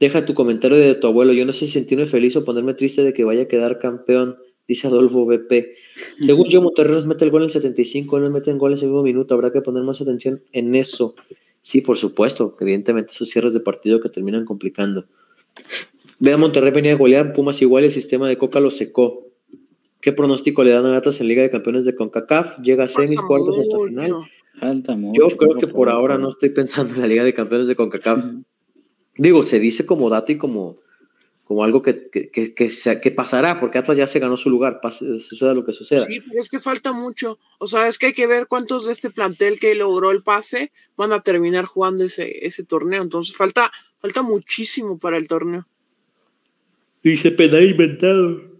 Deja tu comentario de tu abuelo. Yo no sé si sentirme feliz o ponerme triste de que vaya a quedar campeón, dice Adolfo BP. Según yo, Monterrey nos mete el gol en el 75, nos mete el gol en ese mismo minuto. Habrá que poner más atención en eso. Sí, por supuesto, evidentemente esos cierres de partido que terminan complicando. Ve a Monterrey venía a golear, Pumas igual, el sistema de Coca lo secó. ¿Qué pronóstico le dan a Atlas en Liga de Campeones de CONCACAF? Llega a semis, cuartos hasta final. Falta mucho. Yo creo que por ahora no estoy pensando en la Liga de Campeones de CONCACAF. Digo, se dice como dato y como, como algo que, que, que, pasará, porque Atlas ya se ganó su lugar, suceda lo que suceda. Sí, pero es que falta mucho. O sea, es que hay que ver cuántos de este plantel que logró el pase van a terminar jugando ese, ese torneo. Entonces falta, falta muchísimo para el torneo. Dice penal inventado.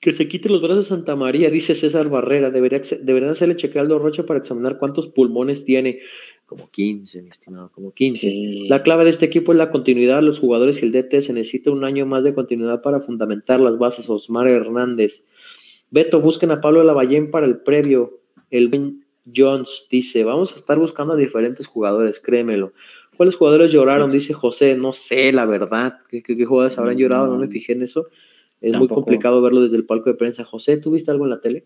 Que se quite los brazos de Santa María, dice César Barrera. Debería, deberían hacerle chequear al Rocha para examinar cuántos pulmones tiene. Como 15, mi estimado, como 15. La clave de este equipo es la continuidad. Los jugadores y el DT se necesita un año más de continuidad para fundamentar las bases. Osmar Hernández. Beto, busquen a Pablo Lavallén para el previo. El Ben Jones dice: Vamos a estar buscando a diferentes jugadores, créemelo. ¿Cuáles jugadores lloraron? Dice José. No sé, la verdad. ¿Qué, qué jugadores habrán llorado? No me fijé en eso. Es muy complicado verlo desde el palco de prensa. José, ¿tú viste algo en la tele?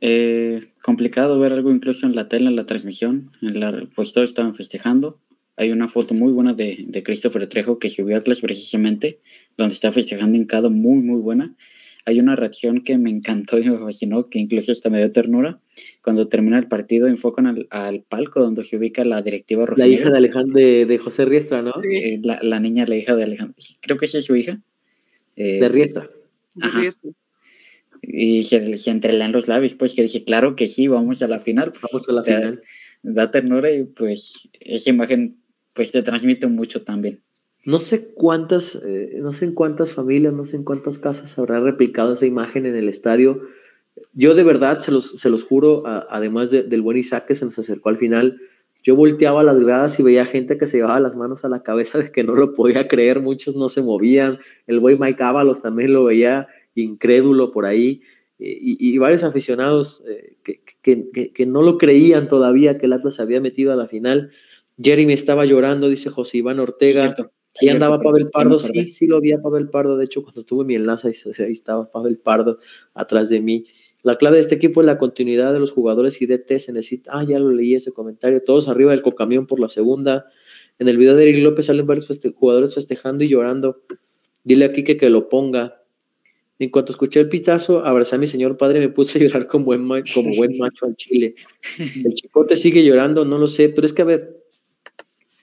Eh, complicado ver algo incluso en la tele, en la transmisión. En la, pues todos estaban festejando. Hay una foto muy buena de, Christopher Trejo que subió a clase precisamente, donde está festejando en cada muy, muy buena. hay una reacción que me encantó y me fascinó, que incluso hasta me dio ternura. Cuando termina el partido, enfocan al, palco donde se ubica la directiva La hija de Alejandro, de, José Riestra, ¿no? Eh, la, niña, la hija de Alejandro. Creo que esa es su hija. Eh, de Riestra. Y se, se entrelan los labios, pues que dije, claro que sí, vamos a la final. Vamos a la final. Da ternura y pues esa imagen pues te transmite mucho también. No sé cuántas, eh, no sé en cuántas familias, no sé en cuántas casas habrá replicado esa imagen en el estadio. Yo de verdad, se los, se los juro, además del buen Isaac que se nos acercó al final, yo volteaba las gradas y veía gente que se llevaba las manos a la cabeza de que no lo podía creer, muchos no se movían, el buen Mike Ábalos también lo veía incrédulo por ahí, eh, y, varios aficionados eh, que, que, que, no lo creían todavía que el Atlas se había metido a la final. Jeremy estaba llorando, dice José Iván Ortega. Ahí andaba Pavel Pardo, sí, sí lo vi a Pavel Pardo, de hecho cuando tuve mi enlace ahí estaba Pavel Pardo atrás de mí. La clave de este equipo es la continuidad de los jugadores y DT se necesita, ah, ya lo leí ese comentario, todos arriba del cocamión por la segunda. En el video de Eric López salen varios jugadores festejando y llorando. Dile aquí que, que lo ponga. En cuanto escuché el pitazo, abrazé a mi señor padre y me puse a llorar como buen, como buen macho al chile. El chicote sigue llorando, no lo sé, pero es que a ver,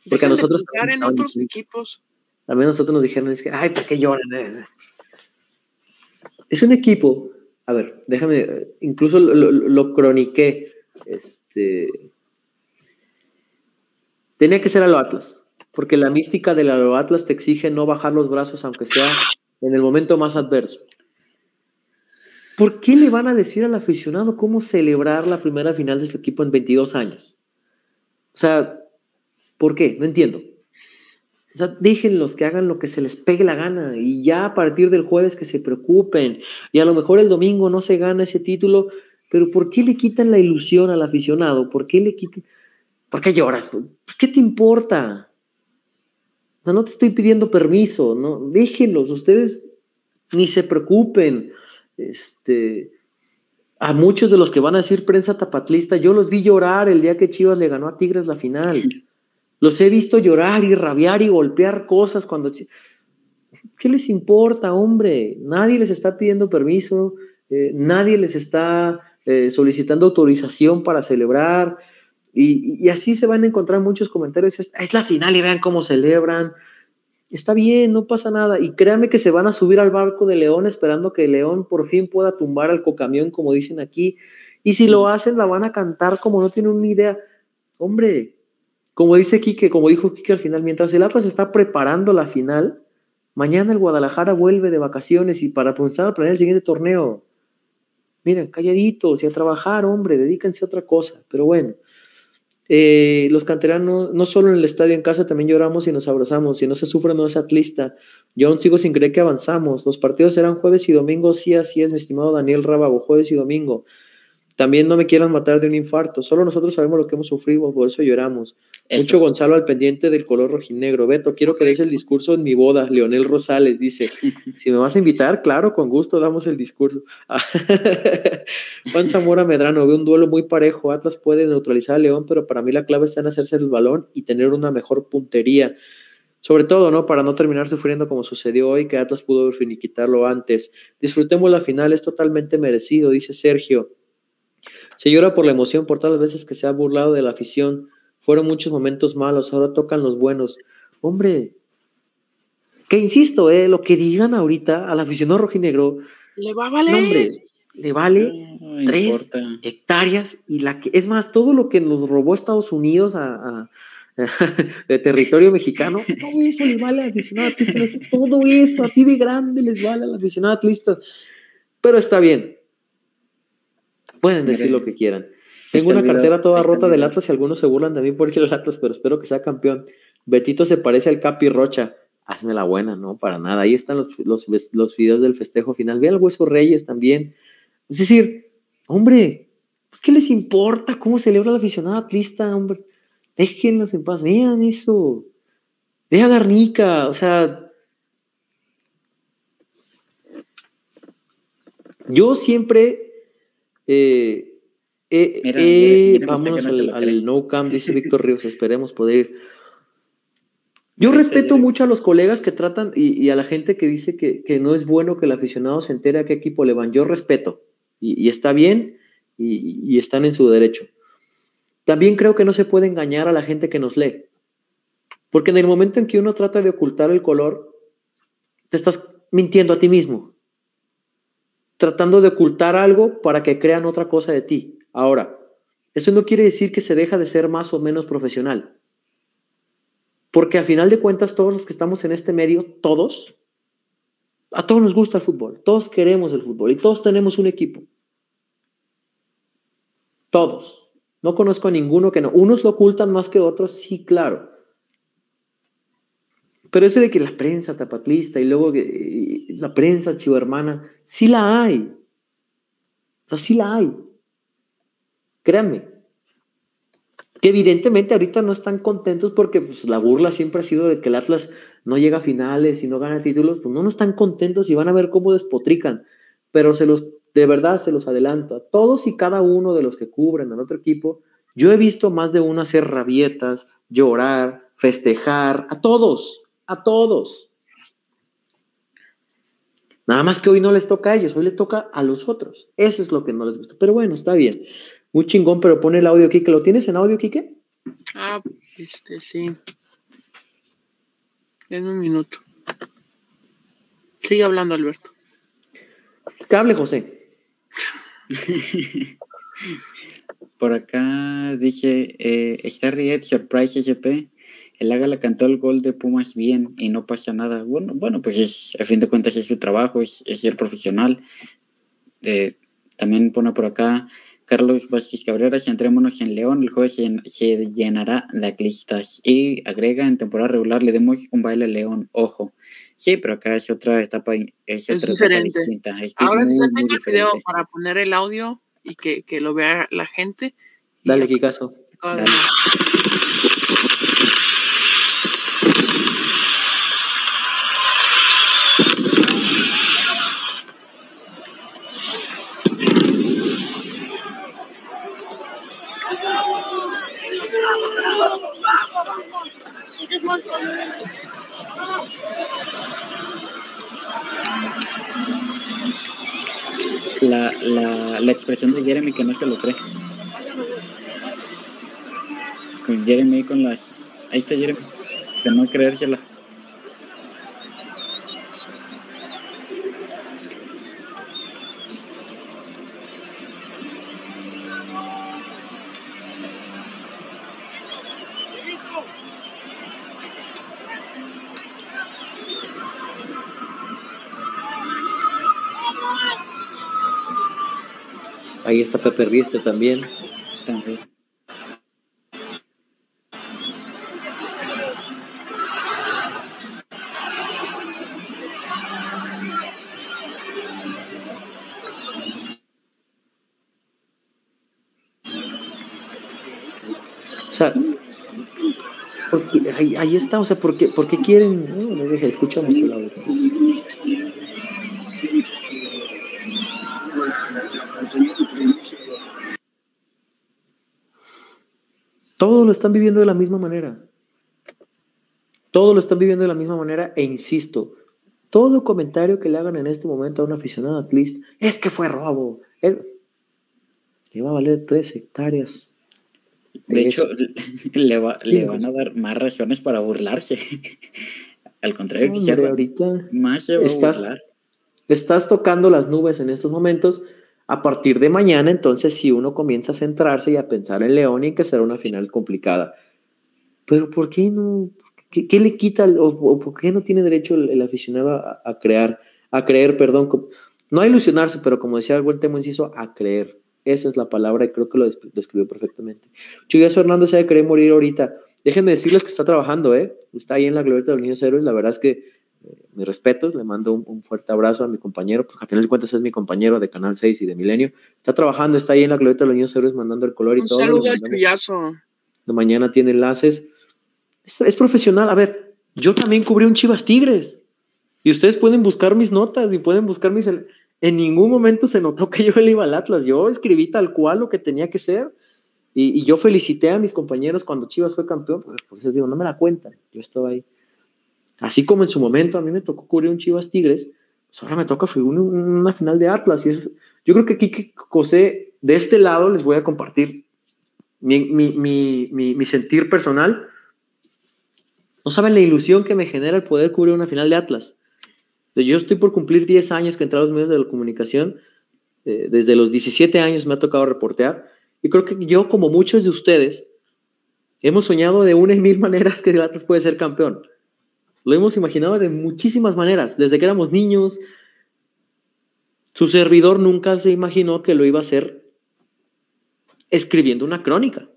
porque a nosotros. en otros equipos. También nosotros nos dijeron, es que, ay, ¿por qué lloran? Eh, es un equipo, a ver, déjame, incluso lo, lo, croniqué, este, tenía que ser a lo Atlas, porque la mística de la lo Atlas te exige no bajar los brazos, aunque sea en el momento más adverso. ¿Por qué le van a decir al aficionado cómo celebrar la primera final de su equipo en 22 años? O sea, ¿Por qué? No entiendo. O sea, déjenlos que hagan lo que se les pegue la gana y ya a partir del jueves que se preocupen. Y a lo mejor el domingo no se gana ese título, pero ¿por qué le quitan la ilusión al aficionado? ¿Por qué le quitan? ¿Por qué lloras? Pues, ¿Qué te importa? No, no te estoy pidiendo permiso, no, déjenlos, ustedes ni se preocupen. Este, a muchos de los que van a decir prensa tapatlista, yo los vi llorar el día que Chivas le ganó a Tigres la final. Los he visto llorar y rabiar y golpear cosas cuando... ¿Qué les importa, hombre? Nadie les está pidiendo permiso, eh, nadie les está eh, solicitando autorización para celebrar. Y, así se van a encontrar muchos comentarios. Es, es, la final y vean cómo celebran. Está bien, no pasa nada. Y créanme que se van a subir al barco de León esperando que León por fin pueda tumbar al cocamión, como dicen aquí. Y si lo hacen, la van a cantar como no tienen una idea. Hombre, como dice Quique, como dijo Quique al final, mientras el Atlas está preparando la final, mañana el Guadalajara vuelve de vacaciones y para pensar a planear el siguiente torneo. Miren, calladitos y a trabajar, hombre, dedíquense a otra cosa. Pero bueno, eh, los canteranos, no solo en el estadio, en casa también lloramos y nos abrazamos. Si no se sufre, no es atlista. Yo aún sigo sin creer que avanzamos. Los partidos serán jueves y domingo, sí, así es, mi estimado Daniel Rábago, jueves y domingo. También no me quieran matar de un infarto. Solo nosotros sabemos lo que hemos sufrido, por eso lloramos. Mucho Gonzalo al pendiente del color rojinegro. Beto, quiero que des el discurso en mi boda. Leonel Rosales dice: Si me vas a invitar, claro, con gusto damos el discurso. Juan Zamora Medrano, ve un duelo muy parejo. Atlas puede neutralizar a León, pero para mí la clave está en hacerse el balón y tener una mejor puntería. Sobre todo, ¿no? Para no terminar sufriendo como sucedió hoy, que Atlas pudo finiquitarlo antes. Disfrutemos la final, es totalmente merecido, dice Sergio. Se llora por la emoción, por todas las veces que se ha burlado de la afición. Fueron muchos momentos malos, ahora tocan los buenos. Hombre, que insisto, eh, lo que digan ahorita al aficionado rojinegro. Le va a valer. hombre, le vale tres hectáreas y la que, es más, todo lo que nos robó Estados Unidos a, de territorio mexicano, todo eso le vale al aficionado todo eso, así de grande les vale al aficionado atlista. Pero está bien, Pueden decir lo que quieran. Tengo una cartera toda rota del Atlas y algunos se burlan de mí por ir al Atlas, pero espero que sea campeón. Betito se parece al Capi Rocha. Hazme la buena, no, para nada. Ahí están los, los, los videos del festejo final. Ve al Hueso Reyes también. Es decir, hombre, pues, ¿qué les importa cómo celebra el aficionado atlista, hombre? Déjenlos en paz. Vean eso. Ve a Garnica, o sea. Yo siempre eh, eh, eh vamos al, no camp, dice Víctor Ríos, esperemos poder ir. Yo respeto mucho a los colegas que tratan y, a la gente que dice que, no es bueno que el aficionado se entere a qué equipo le van. Yo respeto y, está bien y, están en su derecho. También creo que no se puede engañar a la gente que nos lee. Porque en el momento en que uno trata de ocultar el color, te estás mintiendo a ti mismo. Tratando de ocultar algo para que crean otra cosa de ti. Ahora, eso no quiere decir que se deja de ser más o menos profesional. Porque al final de cuentas, todos los que estamos en este medio, todos, a todos nos gusta el fútbol, todos queremos el fútbol y todos tenemos un equipo. Todos. No conozco a ninguno que no. Unos lo ocultan más que otros, sí, claro. Pero eso de que la prensa tapatlista y luego la prensa chivermana, sí la hay. O sea, sí la hay. Créanme que evidentemente ahorita no están contentos porque pues, la burla siempre ha sido de que el Atlas no llega a finales y no gana títulos, pues no, no están contentos y van a ver cómo despotrican, pero se los, de verdad se los adelanto, a todos y cada uno de los que cubren al otro equipo, yo he visto más de uno hacer rabietas, llorar, festejar, a todos, a todos. Nada más que hoy no les toca a ellos, hoy les toca a los otros. Eso es lo que no les gusta. Pero bueno, está bien. Muy chingón, pero pone el audio, Kike. ¿Lo tienes en audio, Kike? Ah, este, sí. En un minuto. Sigue hablando, Alberto. Que hable, José. Por acá dice eh, Starry Surprise SP. El Ágala cantó el gol de Pumas bien y no pasa nada. Bueno, bueno pues es, a fin de cuentas es su trabajo, es, ser profesional. Eh, también pone por acá Carlos Vázquez Cabrera, centrémonos en León, el jueves se, llenará de atlistas y agrega en temporada regular le demos un baile a León, ojo. Sí, pero acá es otra etapa, es, otra diferente. Etapa distinta. Ahora sí tengo el video para poner el audio y que, que lo vea la gente. Dale, Kikazo. Dale. La, la, la expresión de Jeremy que no se lo cree. Con Jeremy con las. Ahí está Jeremy. De no creérsela. Está Pepe Rieste también. También. O sea, porque, ahí, ahí, está, o sea, ¿por qué, por qué quieren? No, deja, escuchamos el audio. Todos lo están viviendo de la misma manera. Todos lo están viviendo de la misma manera e insisto, todo comentario que le hagan en este momento a un aficionado at least es que fue robo. Es, le va a valer tres hectáreas. De, hecho, le, van a dar más razones para burlarse. Al contrario, ahorita más se va a burlar. Estás tocando las nubes en estos momentos a partir de mañana, entonces, si uno comienza a centrarse y a pensar en León y que será una final complicada. Pero ¿por qué no? ¿Qué, le quita o, por qué no tiene derecho el, aficionado a, crear, a creer, perdón, no a ilusionarse, pero como decía el buen inciso, a creer. Esa es la palabra y creo que lo describió perfectamente. Chuyas Fernández se querer morir ahorita. Déjenme decirles que está trabajando, ¿eh? Está ahí en la glorieta de los niños héroes. La verdad es que mis respetos, le mando un, fuerte abrazo a mi compañero, pues a final de cuentas es mi compañero de Canal 6 y de Milenio. Está trabajando, está ahí en la glorieta de los niños héroes mandando el color y todo. Un saludo al Chuyazo. De mañana tiene enlaces. Es, profesional. A ver, yo también cubrí un Chivas Tigres. Y ustedes pueden buscar mis notas y pueden buscar mis... En ningún momento se notó que yo le iba al Atlas. Yo escribí tal cual lo que tenía que ser. Y, yo felicité a mis compañeros cuando Chivas fue campeón. Pues, pues digo, no me la cuentan. Yo estaba ahí. Así como en su momento a mí me tocó cubrir un Chivas Tigres, pues ahora me toca una, una final de Atlas. Y es, yo creo que aquí, José, de este lado les voy a compartir mi, mi, mi, sentir personal. No saben la ilusión que me genera el poder cubrir una final de Atlas. Yo estoy por cumplir 10 años que entré a los medios de la comunicación. Eh, desde los 17 años me ha tocado reportear. Y creo que yo, como muchos de ustedes, hemos soñado de una y mil maneras que el Atlas puede ser campeón. Lo hemos imaginado de muchísimas maneras, desde que éramos niños. Su servidor nunca se imaginó que lo iba a hacer escribiendo una crónica.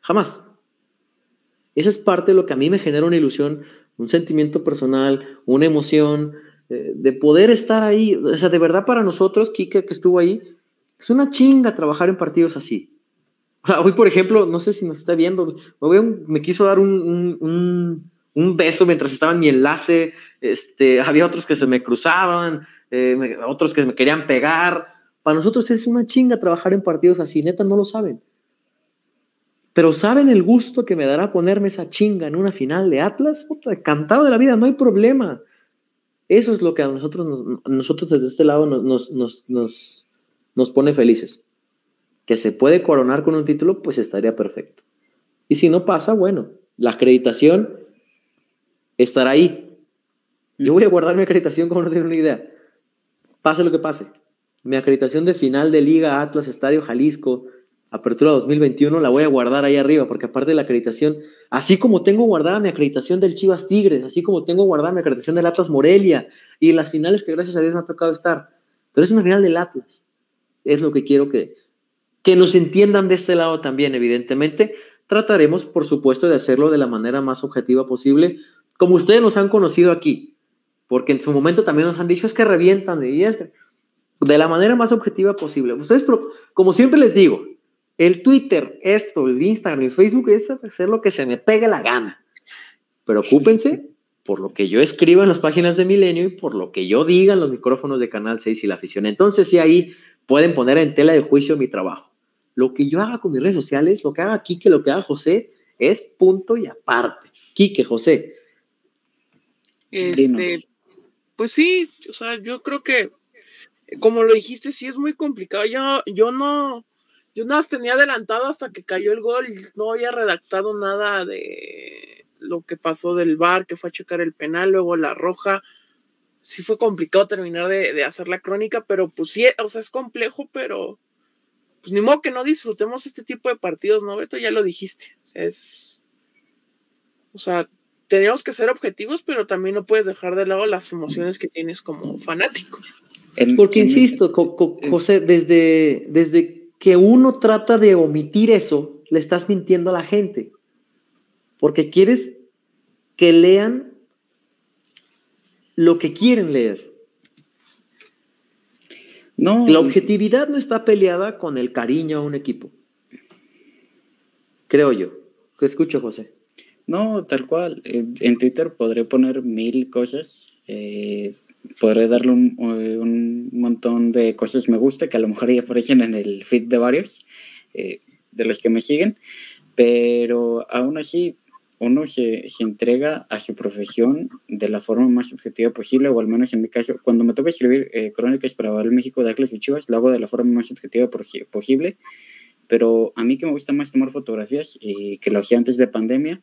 Jamás. Esa es parte de lo que a mí me genera una ilusión, un sentimiento personal, una emoción, eh, de poder estar ahí. O sea, de verdad para nosotros, Kike, que estuvo ahí, es una chinga trabajar en partidos así. hoy, por ejemplo, no sé si nos está viendo, me, quiso dar un, un beso mientras estaba en mi enlace, este, había otros que se me cruzaban, eh, otros que me querían pegar. Para nosotros es una chinga trabajar en partidos así, neta no lo saben. Pero ¿saben el gusto que me dará ponerme esa chinga en una final de Atlas? Puta, cantado de la vida, no hay problema. Eso es lo que a nosotros, nosotros desde este lado nos, nos, nos, nos pone felices. Que se puede coronar con un título, pues estaría perfecto. Y si no pasa, bueno, la acreditación estará ahí. Yo voy a guardar mi acreditación como no tienen una idea. Pase lo que pase. Mi acreditación de final de Liga Atlas Estadio Jalisco, Apertura 2021, la voy a guardar ahí arriba, porque aparte de la acreditación, así como tengo guardada mi acreditación del Chivas Tigres, así como tengo guardada mi acreditación del Atlas Morelia y las finales que gracias a Dios me ha tocado estar, pero es una final del Atlas. Es lo que quiero que, que nos entiendan de este lado también, evidentemente. Trataremos, por supuesto, de hacerlo de la manera más objetiva posible, como ustedes nos han conocido aquí, porque en su momento también nos han dicho es que revientan y es de la manera más objetiva posible. Ustedes, como siempre les digo, el Twitter, esto, el Instagram y Facebook es hacer lo que se me pegue la gana. Preocúpense por lo que yo escriba en las páginas de Milenio y por lo que yo diga en los micrófonos de Canal 6 y la afición. Entonces, sí, ahí pueden poner en tela de juicio mi trabajo. Lo que yo haga con mis redes sociales, lo que haga Quique, lo que haga José, es punto y aparte. Quique, José, este, pues sí, o sea, yo creo que, como lo dijiste, sí es muy complicado. Yo, yo no, yo nada tenía adelantado hasta que cayó el gol, no había redactado nada de lo que pasó del bar, que fue a checar el penal, luego la roja. Sí fue complicado terminar de, de hacer la crónica, pero pues sí, o sea, es complejo, pero pues ni modo que no disfrutemos este tipo de partidos, ¿no, Beto? Ya lo dijiste. Es. O sea, tenemos que ser objetivos, pero también no puedes dejar de lado las emociones que tienes como fanático. Porque insisto, José, desde, desde que uno trata de omitir eso, le estás mintiendo a la gente. Porque quieres que lean lo que quieren leer. No. La objetividad no está peleada con el cariño a un equipo. Creo yo. Te escucho, José. No, tal cual. En Twitter podré poner mil cosas. Eh, podré darle un, montón de cosas me gusta que a lo mejor ya aparecen en el feed de varios eh, de los que me siguen. Pero aún así, uno se, entrega a su profesión de la forma más objetiva posible, o al menos en mi caso, cuando me toca escribir eh, crónicas para el México de Atlas y Chivas, lo hago de la forma más objetiva posible. Pero a mí que me gusta más tomar fotografías y que lo hacía antes de pandemia,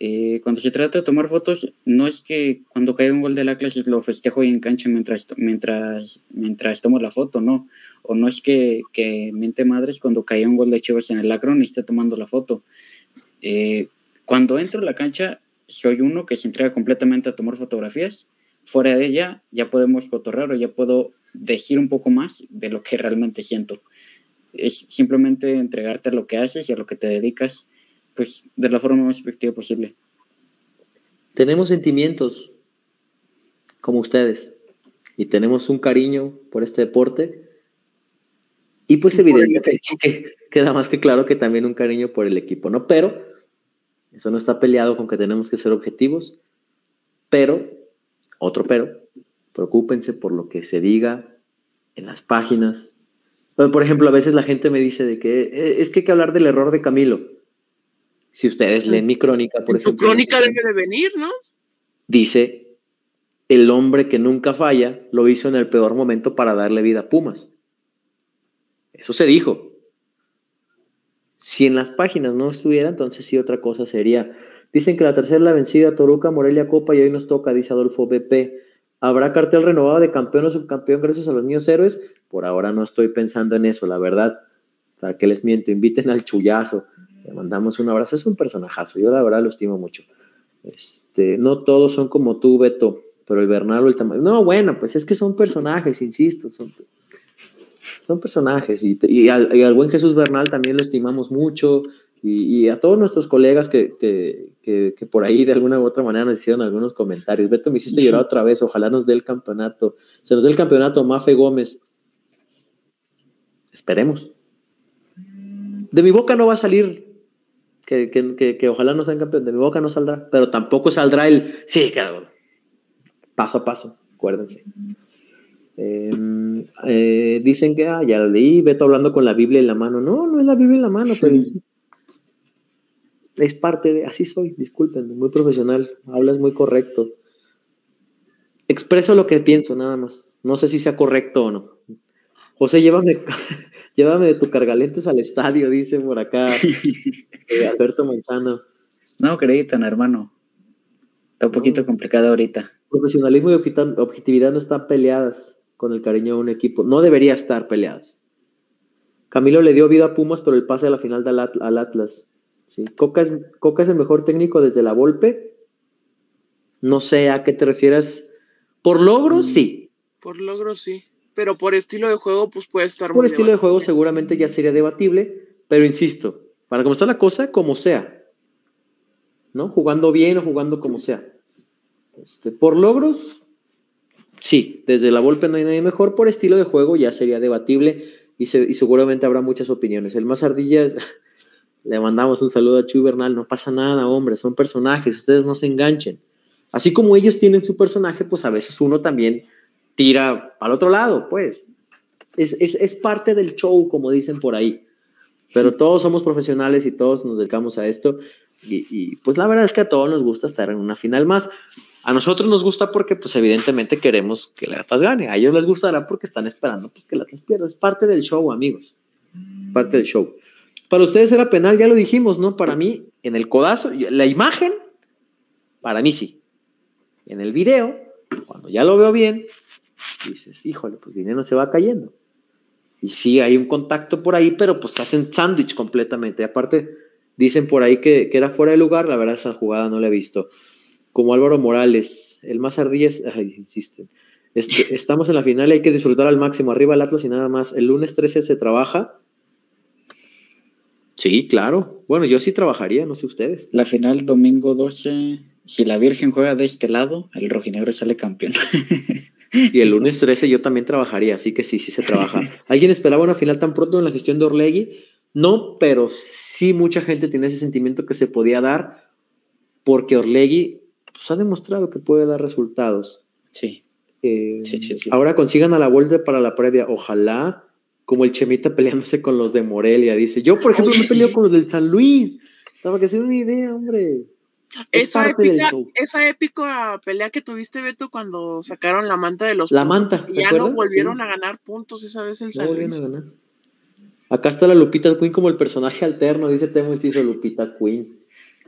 eh, cuando se trata de tomar fotos, no es que cuando cae un gol de la clase lo festejo y enganche mientras, mientras, mientras tomo la foto, no. O no es que, que mente madres cuando cae un gol de Chivas en el Acron y esté tomando la foto. Eh, cuando entro a la cancha, soy uno que se entrega completamente a tomar fotografías. Fuera de ella, ya podemos cotorrear o ya puedo decir un poco más de lo que realmente siento. Es simplemente entregarte a lo que haces y a lo que te dedicas pues de la forma más efectiva posible. Tenemos sentimientos como ustedes y tenemos un cariño por este deporte y pues evidentemente que queda más que claro que también un cariño por el equipo, ¿no? Pero eso no está peleado con que tenemos que ser objetivos, pero, otro pero, preocúpense por lo que se diga en las páginas. Por ejemplo, a veces la gente me dice de que eh, es que hay que hablar del error de Camilo. Si ustedes leen mi crónica, por ejemplo. Tu crónica debe de venir, ¿no? dice, el hombre que nunca falla lo hizo en el peor momento para darle vida a Pumas. Eso se dijo. Si en las páginas no estuviera, entonces sí otra cosa sería. Dicen que la tercera la vencida, Toruca, Morelia, Copa y hoy nos toca, dice Adolfo BP. ¿Habrá cartel renovado de campeón o subcampeón gracias a los niños héroes? Por ahora no estoy pensando en eso, la verdad. Para que les miento, inviten al chullazo. Le mandamos un abrazo. Es un personajazo. Yo la verdad lo estimo mucho. Este, no todos son como tú, Beto, pero el Bernardo, el tamaño. No, bueno, pues es que son personajes, insisto. Son, son personajes. Y, al, buen Jesús Bernal también lo estimamos mucho. Y, a todos nuestros colegas que, que, por ahí de alguna u otra manera nos hicieron algunos comentarios. Beto, me hiciste llorar otra vez. Ojalá nos dé el campeonato. Se nos dé el campeonato Mafe Gómez. Esperemos. De mi boca no va a salir que, que, ojalá no sean campeón. De mi boca no saldrá. Pero tampoco saldrá el. Sí, claro. Paso a paso. Acuérdense. Em, eh, dicen que, ah, ya leí, Beto hablando con la Biblia en la mano. No, no es la Biblia en la mano, pero es parte de, así soy, disculpen, muy profesional, hablas muy correcto. Expreso lo que pienso, nada más. No sé si sea correcto o no. José, llévame, llévame de tu cargalentes al estadio, dice por acá eh, Alberto Manzano. No acreditan, hermano. Está un poquito complicado ahorita. Profesionalismo y objetividad no están peleadas con el cariño de un equipo. No debería estar peleadas. Camilo le dio vida a Pumas por el pase a la final al Atlas. ¿sí? Coca, es, Coca es el mejor técnico desde la Volpe. No sé a qué te refieres. ¿Por logros? Mm. Sí. Por logros, sí. Pero por estilo de juego, pues puede estar Por estilo de juego, seguramente ya sería debatible. Pero insisto, para cómo está la cosa, como sea. ¿No? Jugando bien o jugando como sea. Este, por logros, sí. Desde la Volpe no hay nadie mejor. Por estilo de juego, ya sería debatible. Y, y seguramente habrá muchas opiniones. El más ardilla le mandamos un saludo a Chuy Bernal, no pasa nada, hombre, son personajes, ustedes no se enganchen. Así como ellos tienen su personaje, pues a veces uno también tira al otro lado, pues. Es, parte del show, como dicen por ahí. Pero todos somos profesionales y todos nos dedicamos a esto. Y, pues la verdad es que a todos nos gusta estar en una final más. A nosotros nos gusta porque pues evidentemente queremos que el Atlas gane. A ellos les gustará porque están esperando pues, que Atlas pierda. Es parte del show, amigos. Parte del show. Para ustedes era penal, ya lo dijimos, ¿no? Para mí, en el codazo, la imagen, para mí sí. En el video, cuando ya lo veo bien, dices, híjole, pues dinero se va cayendo. Y sí, hay un contacto por ahí, pero pues hacen sándwich completamente. Aparte, dicen por ahí que, era fuera de lugar, la verdad esa jugada no la he visto. Como Álvaro Morales, el más ardillas, insisten. Este, estamos en la final y hay que disfrutar al máximo. Arriba el Atlas y nada más. El lunes 13 se trabaja Sí, claro. Bueno, yo sí trabajaría, no sé ustedes. La final domingo 12, si la Virgen juega de este lado, el rojinegro sale campeón. y el lunes 13 yo también trabajaría, así que sí, sí se trabaja. ¿Alguien esperaba una final tan pronto en la gestión de Orlegui? No, pero sí mucha gente tiene ese sentimiento que se podía dar porque Orlegui pues, ha demostrado que puede dar resultados. Sí. Eh, sí, sí, sí. Ahora consigan a la vuelta para la previa. Ojalá como el Chemita peleándose con los de Morelia. Dice, yo por ejemplo me peleo con los del San Luis. Estaba que hacer una idea, hombre. Esa, épica, esa épica pelea que tuviste, Beto, cuando sacaron la manta de los La manta. ya no volvieron a ganar puntos esa vez el Luis. Acá está la Lupita Queen como el personaje alterno, dice Temo hizo Lupita Queen.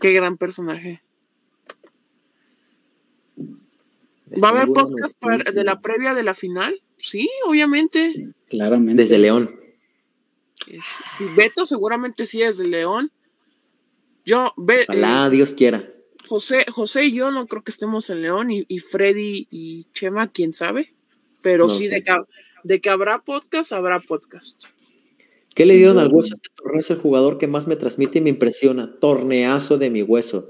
Qué gran personaje. ¿Va a haber podcast de la previa de la final? Sí, obviamente. Claramente. Desde León. Beto seguramente sí es de León. Yo, ve, Ojalá eh, Dios quiera. José, José y yo no creo que estemos en León y, Freddy y Chema, quién sabe. Pero sí, de que, de que habrá podcast, habrá podcast. ¿Qué le dieron al hueso este torneo? Es el jugador que más me transmite y me impresiona. Torneazo de mi hueso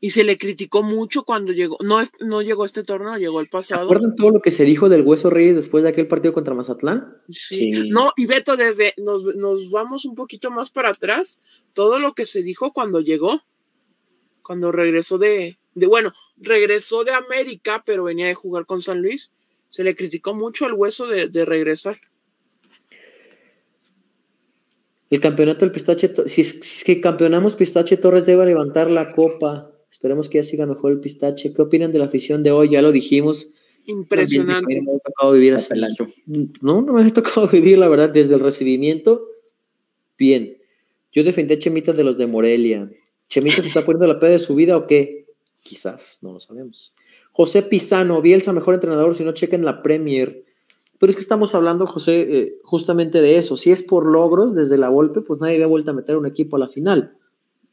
y se le criticó mucho cuando llegó, no, no llegó este torneo, llegó el pasado. ¿Recuerdan todo lo que se dijo del Hueso Reyes después de aquel partido contra Mazatlán? Sí. No, y Beto, desde, nos, nos, vamos un poquito más para atrás, todo lo que se dijo cuando llegó, cuando regresó de, de bueno, regresó de América, pero venía de jugar con San Luis, se le criticó mucho al Hueso de, de regresar. El campeonato del Pistache, si es que campeonamos Pistache Torres debe levantar la copa Esperemos que ya siga mejor el pistache. ¿Qué opinan de la afición de hoy? Ya lo dijimos. Impresionante. No me ha tocado vivir así. No, no me ha tocado vivir, la verdad, desde el recibimiento. Bien. Yo defendí a Chemita de los de Morelia. ¿Chemita se está poniendo la peda de su vida o qué? Quizás, no lo sabemos. José Pisano, Bielsa, mejor entrenador, si no chequen la Premier. Pero es que estamos hablando, José, eh, justamente de eso. Si es por logros desde la golpe, pues nadie había vuelto a meter un equipo a la final.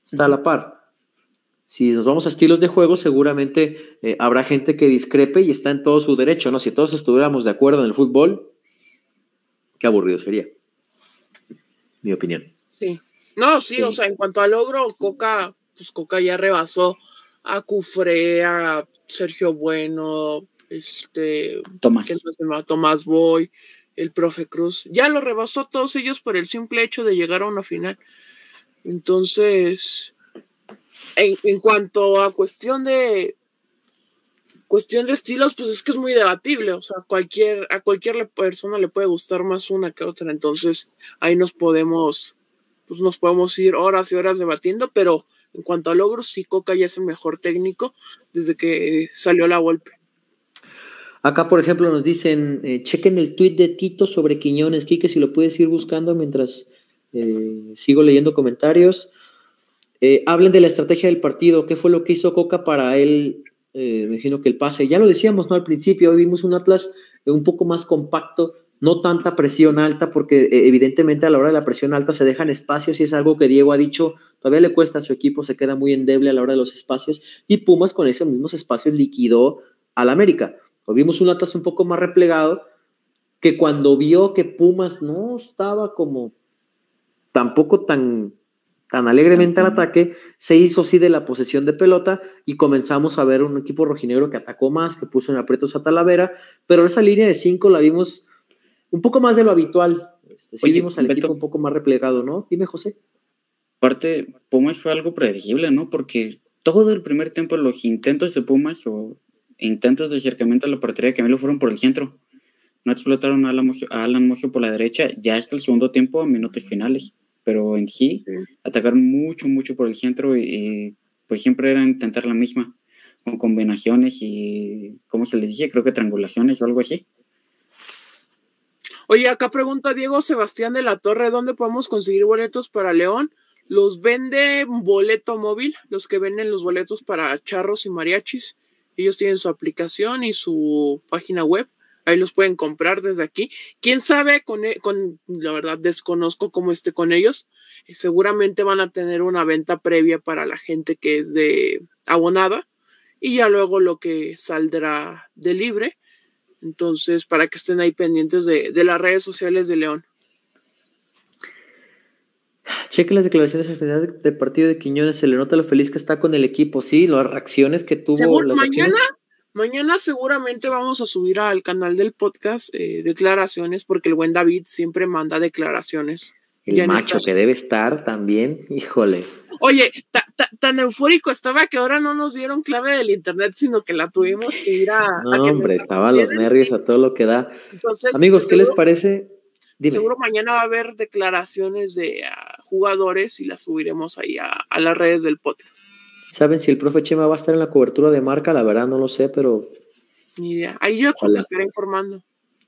Está a la par. Si nos vamos a estilos de juego, seguramente eh, habrá gente que discrepe y está en todo su derecho, ¿no? Si todos estuviéramos de acuerdo en el fútbol, qué aburrido sería. Mi opinión. Sí. No, sí, o sea, en cuanto a logro, Coca, pues Coca ya rebasó a Cufre, a Sergio Bueno, este, Tomás. Tomás Boy, el profe Cruz, ya lo rebasó todos ellos por el simple hecho de llegar a una final. Entonces, en, cuanto a cuestión de cuestión de estilos, pues es que es muy debatible, o sea, cualquier, a cualquier persona le puede gustar más una que otra, entonces ahí nos podemos, pues nos podemos ir horas y horas debatiendo, pero en cuanto a logros, sí, Coca ya es el mejor técnico desde que salió la golpe. Acá, por ejemplo, nos dicen, eh, chequen el tweet de Tito sobre Quiñones, Quique, si lo puedes ir buscando mientras eh, sigo leyendo comentarios. Eh, hablen de la estrategia del partido, qué fue lo que hizo Coca para él, imagino que el pase. Ya lo decíamos, ¿no? Al principio, hoy vimos un Atlas un poco más compacto, no tanta presión alta, porque evidentemente a la hora de la presión alta se dejan espacios y es algo que Diego ha dicho, todavía le cuesta a su equipo, se queda muy endeble a la hora de los espacios, y Pumas con esos mismos espacios liquidó al América. Vimos un Atlas un poco más replegado, que cuando vio que Pumas no estaba como tampoco tan, tan alegremente al ataque, se hizo así de la posesión de pelota y comenzamos a ver un equipo rojinegro que atacó más, que puso en aprietos a Talavera, pero esa línea de cinco la vimos un poco más de lo habitual. Este, sí vimos al equipo un poco más replegado, ¿no? Dime, José. Aparte, Pumas fue algo predecible, ¿no? Porque todo el primer tiempo los intentos de Pumas o intentos de acercamiento a la portería de Camilo fueron por el centro. No explotaron a Alan Mojo por la derecha ya hasta el segundo tiempo a minutos finales. Pero en sí, atacaron mucho, mucho por el centro y, pues siempre era intentar la misma, con combinaciones y, ¿cómo se les dice? Creo que triangulaciones o algo así. Oye, acá pregunta Diego Sebastián de la Torre, ¿dónde podemos conseguir boletos para León? Los vende Boleto Móvil, los que venden los boletos para charros y mariachis. Ellos tienen su aplicación y su página web. Ahí los pueden comprar desde aquí. Quién sabe, con, e, con la verdad desconozco cómo esté con ellos. Seguramente van a tener una venta previa para la gente que es de abonada y ya luego lo que saldrá de libre. Entonces, para que estén ahí pendientes de, de las redes sociales de León. Cheque las declaraciones al final del partido de Quiñones, se le nota lo feliz que está con el equipo, sí, las reacciones que tuvo. mañana, mañana seguramente vamos a subir al canal del podcast eh, declaraciones, porque el buen David siempre manda declaraciones. El macho que debe estar también, híjole. Oye, tan eufórico estaba que ahora no nos dieron clave del internet, sino que la tuvimos que ir a. No, hombre, estaba los nervios a todo lo que da. Amigos, ¿qué les parece? Seguro mañana va a haber declaraciones de ah, jugadores y las subiremos ahí a, las redes del podcast. ¿Saben si el profe Chema va a estar en la cobertura de marca? La verdad no lo sé, pero... Ni idea. Ahí yo te estaré informando.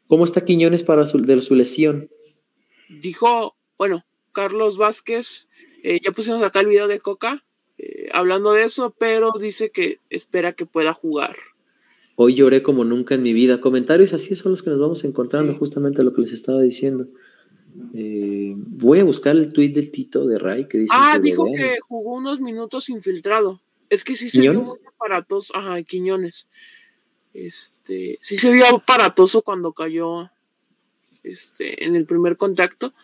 ¿Cómo está Quiñones para su, de su lesión? Dijo, bueno, Carlos Vázquez, eh, ya pusimos acá el video de Coca, eh, hablando de eso, pero dice que espera que pueda jugar. Hoy lloré como nunca en mi vida. Comentarios así son los que nos vamos encontrando, justamente lo que les estaba diciendo. Eh, voy a buscar el tuit del Tito de Ray que dice. Ah, dijo que jugó unos minutos infiltrado. Es que sí se vio muy aparatoso. Ajá, Quiñones. Este, sí se vio aparatoso cuando cayó este, en el primer contacto.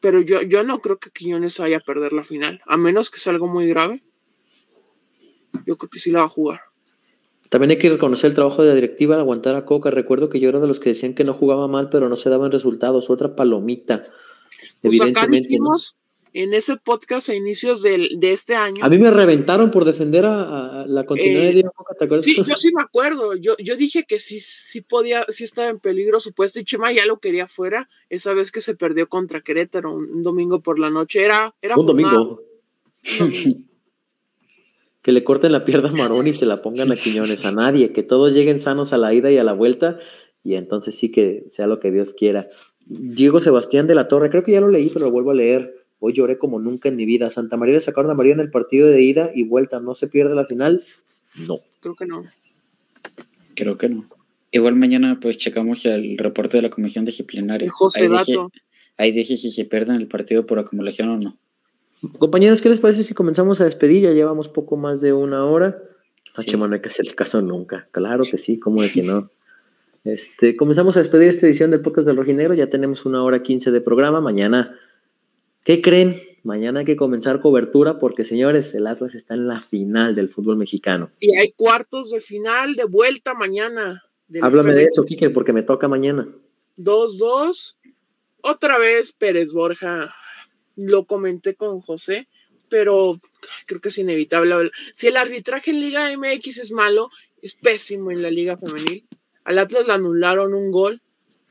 Pero yo, yo no creo que Quiñones vaya a perder la final. A menos que sea algo muy grave. Yo creo que sí la va a jugar. También hay que reconocer el trabajo de la directiva al aguantar a Coca. Recuerdo que yo era de los que decían que no jugaba mal, pero no se daban resultados. Otra palomita. Pues evidentemente. en ese podcast a inicios de, este año. A mí me reventaron por defender a, la continuidad de eh, Coca, ¿te acuerdas? Sí, yo sí me acuerdo. Yo, yo dije que sí, sí podía, sí estaba en peligro supuesto y Chema ya lo quería fuera. Esa vez que se perdió contra Querétaro un, domingo por la noche. Era, era un domingo. que le corten la pierna a Marón y se la pongan a Quiñones, a nadie, que todos lleguen sanos a la ida y a la vuelta, y entonces sí que sea lo que Dios quiera. Diego Sebastián de la Torre, creo que ya lo leí, pero lo vuelvo a leer. Hoy lloré como nunca en mi vida. Santa María le sacaron a María en el partido de ida y vuelta. ¿No se pierde la final? No. Creo que no. Creo que no. Igual mañana pues checamos el reporte de la comisión disciplinaria. José ahí, Dato. dice, ahí dice si se pierden el partido por acumulación o no. Compañeros, ¿qué les parece si comenzamos a despedir? Ya llevamos poco más de una hora. No, Sí. Chema, no hay que hacer caso nunca. Claro que sí, ¿cómo de que no? Este, comenzamos a despedir esta edición del podcast del Rojinegro. Ya tenemos una hora quince de programa. Mañana, ¿qué creen? Mañana hay que comenzar cobertura porque, señores, el Atlas está en la final del fútbol mexicano. Y hay cuartos de final de vuelta mañana. de Háblame de eso, Quique, porque me toca mañana. 2-2. Otra vez Pérez Borja. Lo comenté con José, pero creo que es inevitable. Si el arbitraje en Liga MX es malo, es pésimo en la Liga Femenil. Al Atlas le anularon un gol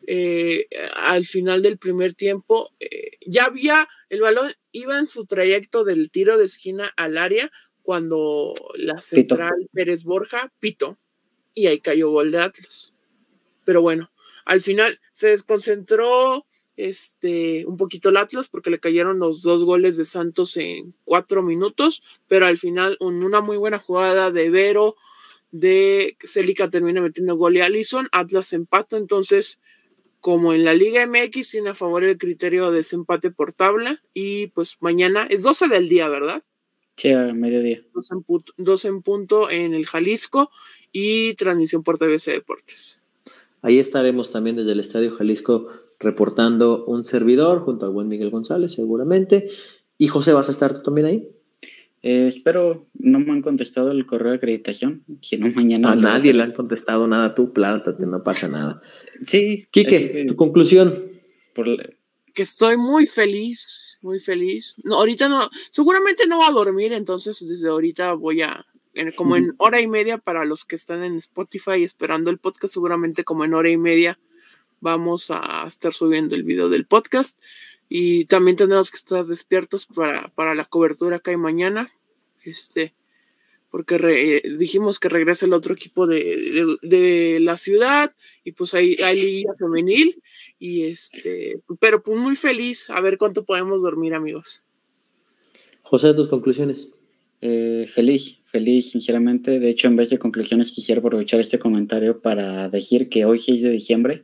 eh, al final del primer tiempo. eh, ya había, el balón iba en su trayecto del tiro de esquina al área cuando la central Pérez Borja pitó y ahí cayó gol de Atlas. Pero bueno, al final se desconcentró este un poquito el Atlas porque le cayeron los dos goles de Santos en cuatro minutos, pero al final una muy buena jugada de Vero de Celica termina metiendo gol y Allison, Atlas empata, entonces como en la Liga MX tiene a favor el criterio de desempate por tabla y pues mañana es 12 del día, ¿verdad? Sí, a mediodía. Dos en, punto, dos en punto en el Jalisco y transmisión por TVC Deportes. Ahí estaremos también desde el Estadio Jalisco reportando un servidor junto al buen Miguel González, seguramente. Y José, ¿vas a estar tú también ahí? Eh, espero, no me han contestado el correo de acreditación. Si no, mañana. A nadie le han contestado nada, tú plántate, no pasa nada. Sí. Quique, que tu conclusión. por la- que estoy muy feliz, muy feliz. No, ahorita no, seguramente no va a dormir, entonces desde ahorita voy a, en- como en hora y media para los que están en Spotify esperando el podcast, seguramente como en hora y media vamos a estar subiendo el video del podcast y también tenemos que estar despiertos para, para la cobertura que hay mañana, este, porque re- dijimos que regresa el otro equipo de, de- de la ciudad y pues hay, hay liga femenil y este, pero pues muy feliz a ver cuánto podemos dormir, amigos. José, tus conclusiones. Eh, feliz, feliz, sinceramente. De hecho, en vez de conclusiones, quisiera aprovechar este comentario para decir que hoy, 6 de diciembre,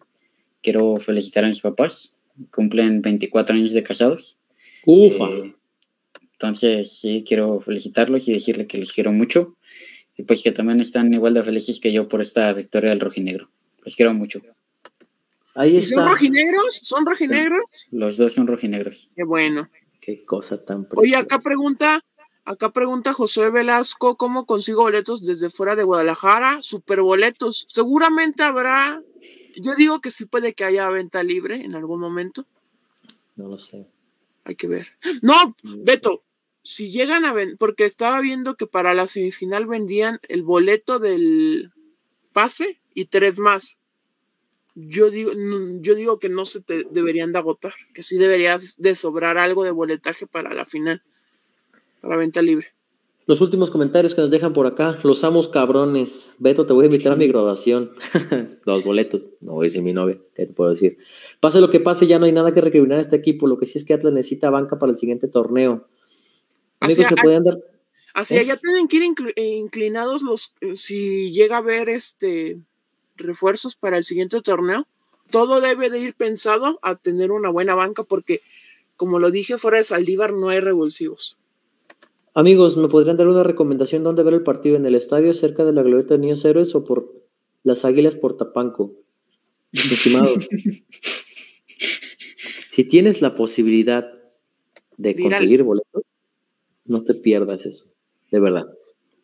quiero felicitar a mis papás. Cumplen 24 años de casados. Ufa. Eh, entonces, sí, quiero felicitarlos y decirle que los quiero mucho. Y pues que también están igual de felices que yo por esta victoria del rojinegro. Los quiero mucho. Ahí ¿Y son está. rojinegros? ¿Son rojinegros? Los dos son rojinegros. Qué bueno. Qué cosa tan Oye, acá preciosa. pregunta, acá pregunta José Velasco, ¿cómo consigo boletos desde fuera de Guadalajara? Super boletos. Seguramente habrá, yo digo que sí puede que haya venta libre en algún momento. No lo sé. Hay que ver. No, Beto, si llegan a vender, porque estaba viendo que para la semifinal vendían el boleto del pase y tres más. Yo digo, yo digo que no se te deberían de agotar, que sí deberías de sobrar algo de boletaje para la final, para venta libre. Los últimos comentarios que nos dejan por acá. Los amos cabrones. Beto, te voy a invitar a mi graduación. Los boletos. No voy a decir mi novia. ¿Qué te puedo decir? Pase lo que pase, ya no hay nada que recriminar a este equipo. Lo que sí es que Atlas necesita banca para el siguiente torneo. Amigos, Así- ¿me pueden dar? Hacia ¿Eh? allá tienen que ir eh, inclinados los, eh, si llega a haber este refuerzos para el siguiente torneo, todo debe de ir pensado a tener una buena banca porque, como lo dije, fuera de Saldívar no hay revulsivos. Amigos, ¿me podrían dar una recomendación dónde ver el partido? ¿En el estadio cerca de la glorieta de Niños Héroes o por las Águilas por Tapanco? Estimado, si tienes la posibilidad de conseguir boletos, no te pierdas eso, de verdad.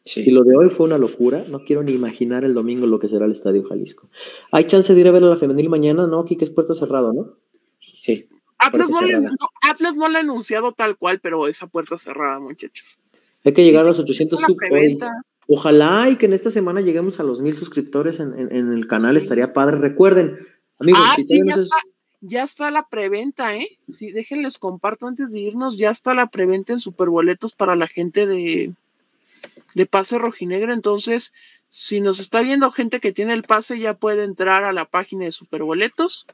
Sí. Si lo de hoy fue una locura, no quiero ni imaginar el domingo lo que será el Estadio Jalisco. ¿Hay chance de ir a ver a la femenil mañana? No, aquí que es puerta cerrada, ¿no? sí. Atlas no, le, no, Atlas no lo ha anunciado tal cual, pero esa puerta cerrada, muchachos. Hay que llegar a los 800 La sub hoy. preventa. Ojalá y que en esta semana lleguemos a los mil suscriptores en, en- en el canal, Sí. estaría padre. Recuerden, amigos, Ah, si sí, ya está, ya está la preventa, ¿eh? Sí, déjenles comparto antes de irnos, ya está la preventa en superboletos para la gente de de pase rojinegro. Entonces, si nos está viendo gente que tiene el pase, ya puede entrar a la página de Superboletos,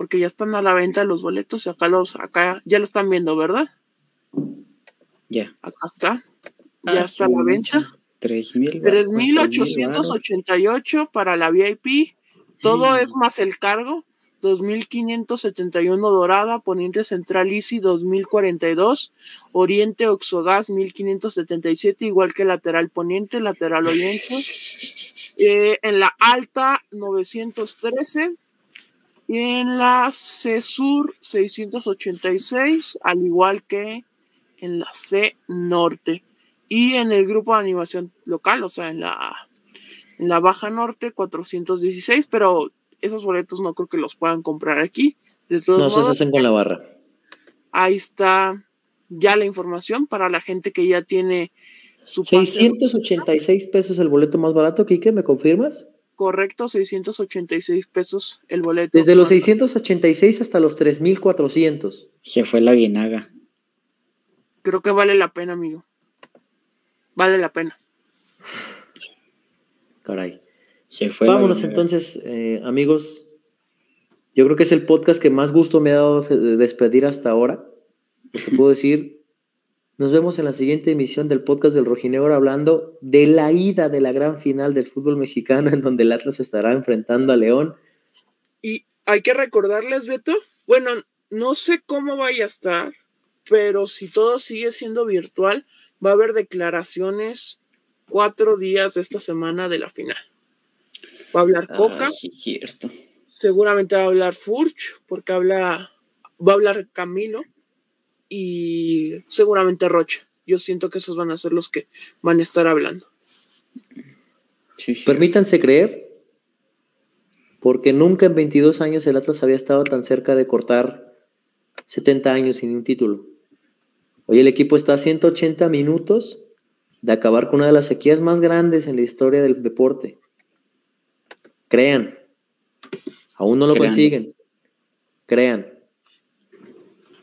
porque ya están a la venta los boletos. Acá los, acá ya lo están viendo, ¿verdad? Ya. Acá está. Ya Ah, está a la venta. 3.000. 3.888 para la VIP. Todo es más el cargo. 2.571 Dorada, Poniente Central Easy 2.042, Oriente Oxogas 1.577, igual que lateral Poniente, lateral Oriente. Eh, en la Alta 913 y en la C Sur 686, al igual que en la C Norte. Y en el grupo de animación local, o sea, en la, en la Baja Norte 416, pero esos boletos no creo que los puedan comprar aquí. De todos No, se hacen con la barra. ahí está ya la información para la gente que ya tiene su pase 686 pesos el boleto más barato, Quique, ¿me confirmas? Correcto, 686 pesos el boleto. Desde los Más- 686 hasta los 3400. Se fue la bienaga. Creo que vale la pena, amigo. Vale la pena. Caray. Se fue la Vámonos entonces, eh, amigos. Yo creo que es el podcast que más gusto me ha dado de- despedir hasta ahora. Lo que puedo decir. Nos vemos en la siguiente emisión del podcast del Rojinegro hablando de la ida de la gran final del fútbol mexicano en donde el Atlas estará enfrentando a León. Y hay que recordarles, Beto, bueno, no sé cómo vaya a estar, pero si todo sigue siendo virtual, va a haber declaraciones cuatro días de esta semana de la final. Va a hablar Coca, Ah, sí, cierto. seguramente va a hablar Furch, porque habla, va a hablar Camilo y seguramente Rocha. Yo siento que esos van a ser los que van a estar hablando. Sí, sí. Permítanse creer, porque nunca en 22 años el Atlas había estado tan cerca de cortar 70 años sin un título. Hoy el equipo está a 180 minutos de acabar con una de las sequías más grandes en la historia del deporte. Crean, aún no lo Crean. consiguen. Crean.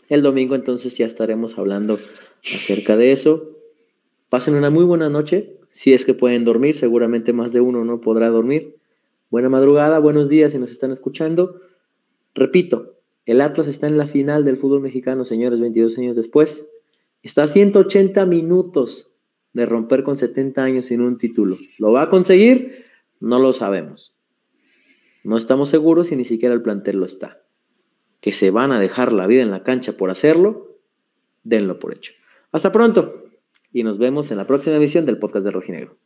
El domingo entonces ya estaremos hablando acerca de eso. Pasen una muy buena noche, si es que pueden dormir, seguramente más de uno no podrá dormir. Buena madrugada, buenos días si nos están escuchando. Repito, el Atlas está en la final del fútbol mexicano, señores, 22 años después. Está a 180 minutos de romper con 70 años sin un título. ¿Lo va a conseguir? No lo sabemos. No estamos seguros y ni siquiera el plantel lo está. Que se van a dejar la vida en la cancha por hacerlo, denlo por hecho. Hasta pronto y nos vemos en la próxima emisión del podcast de Rojinegro.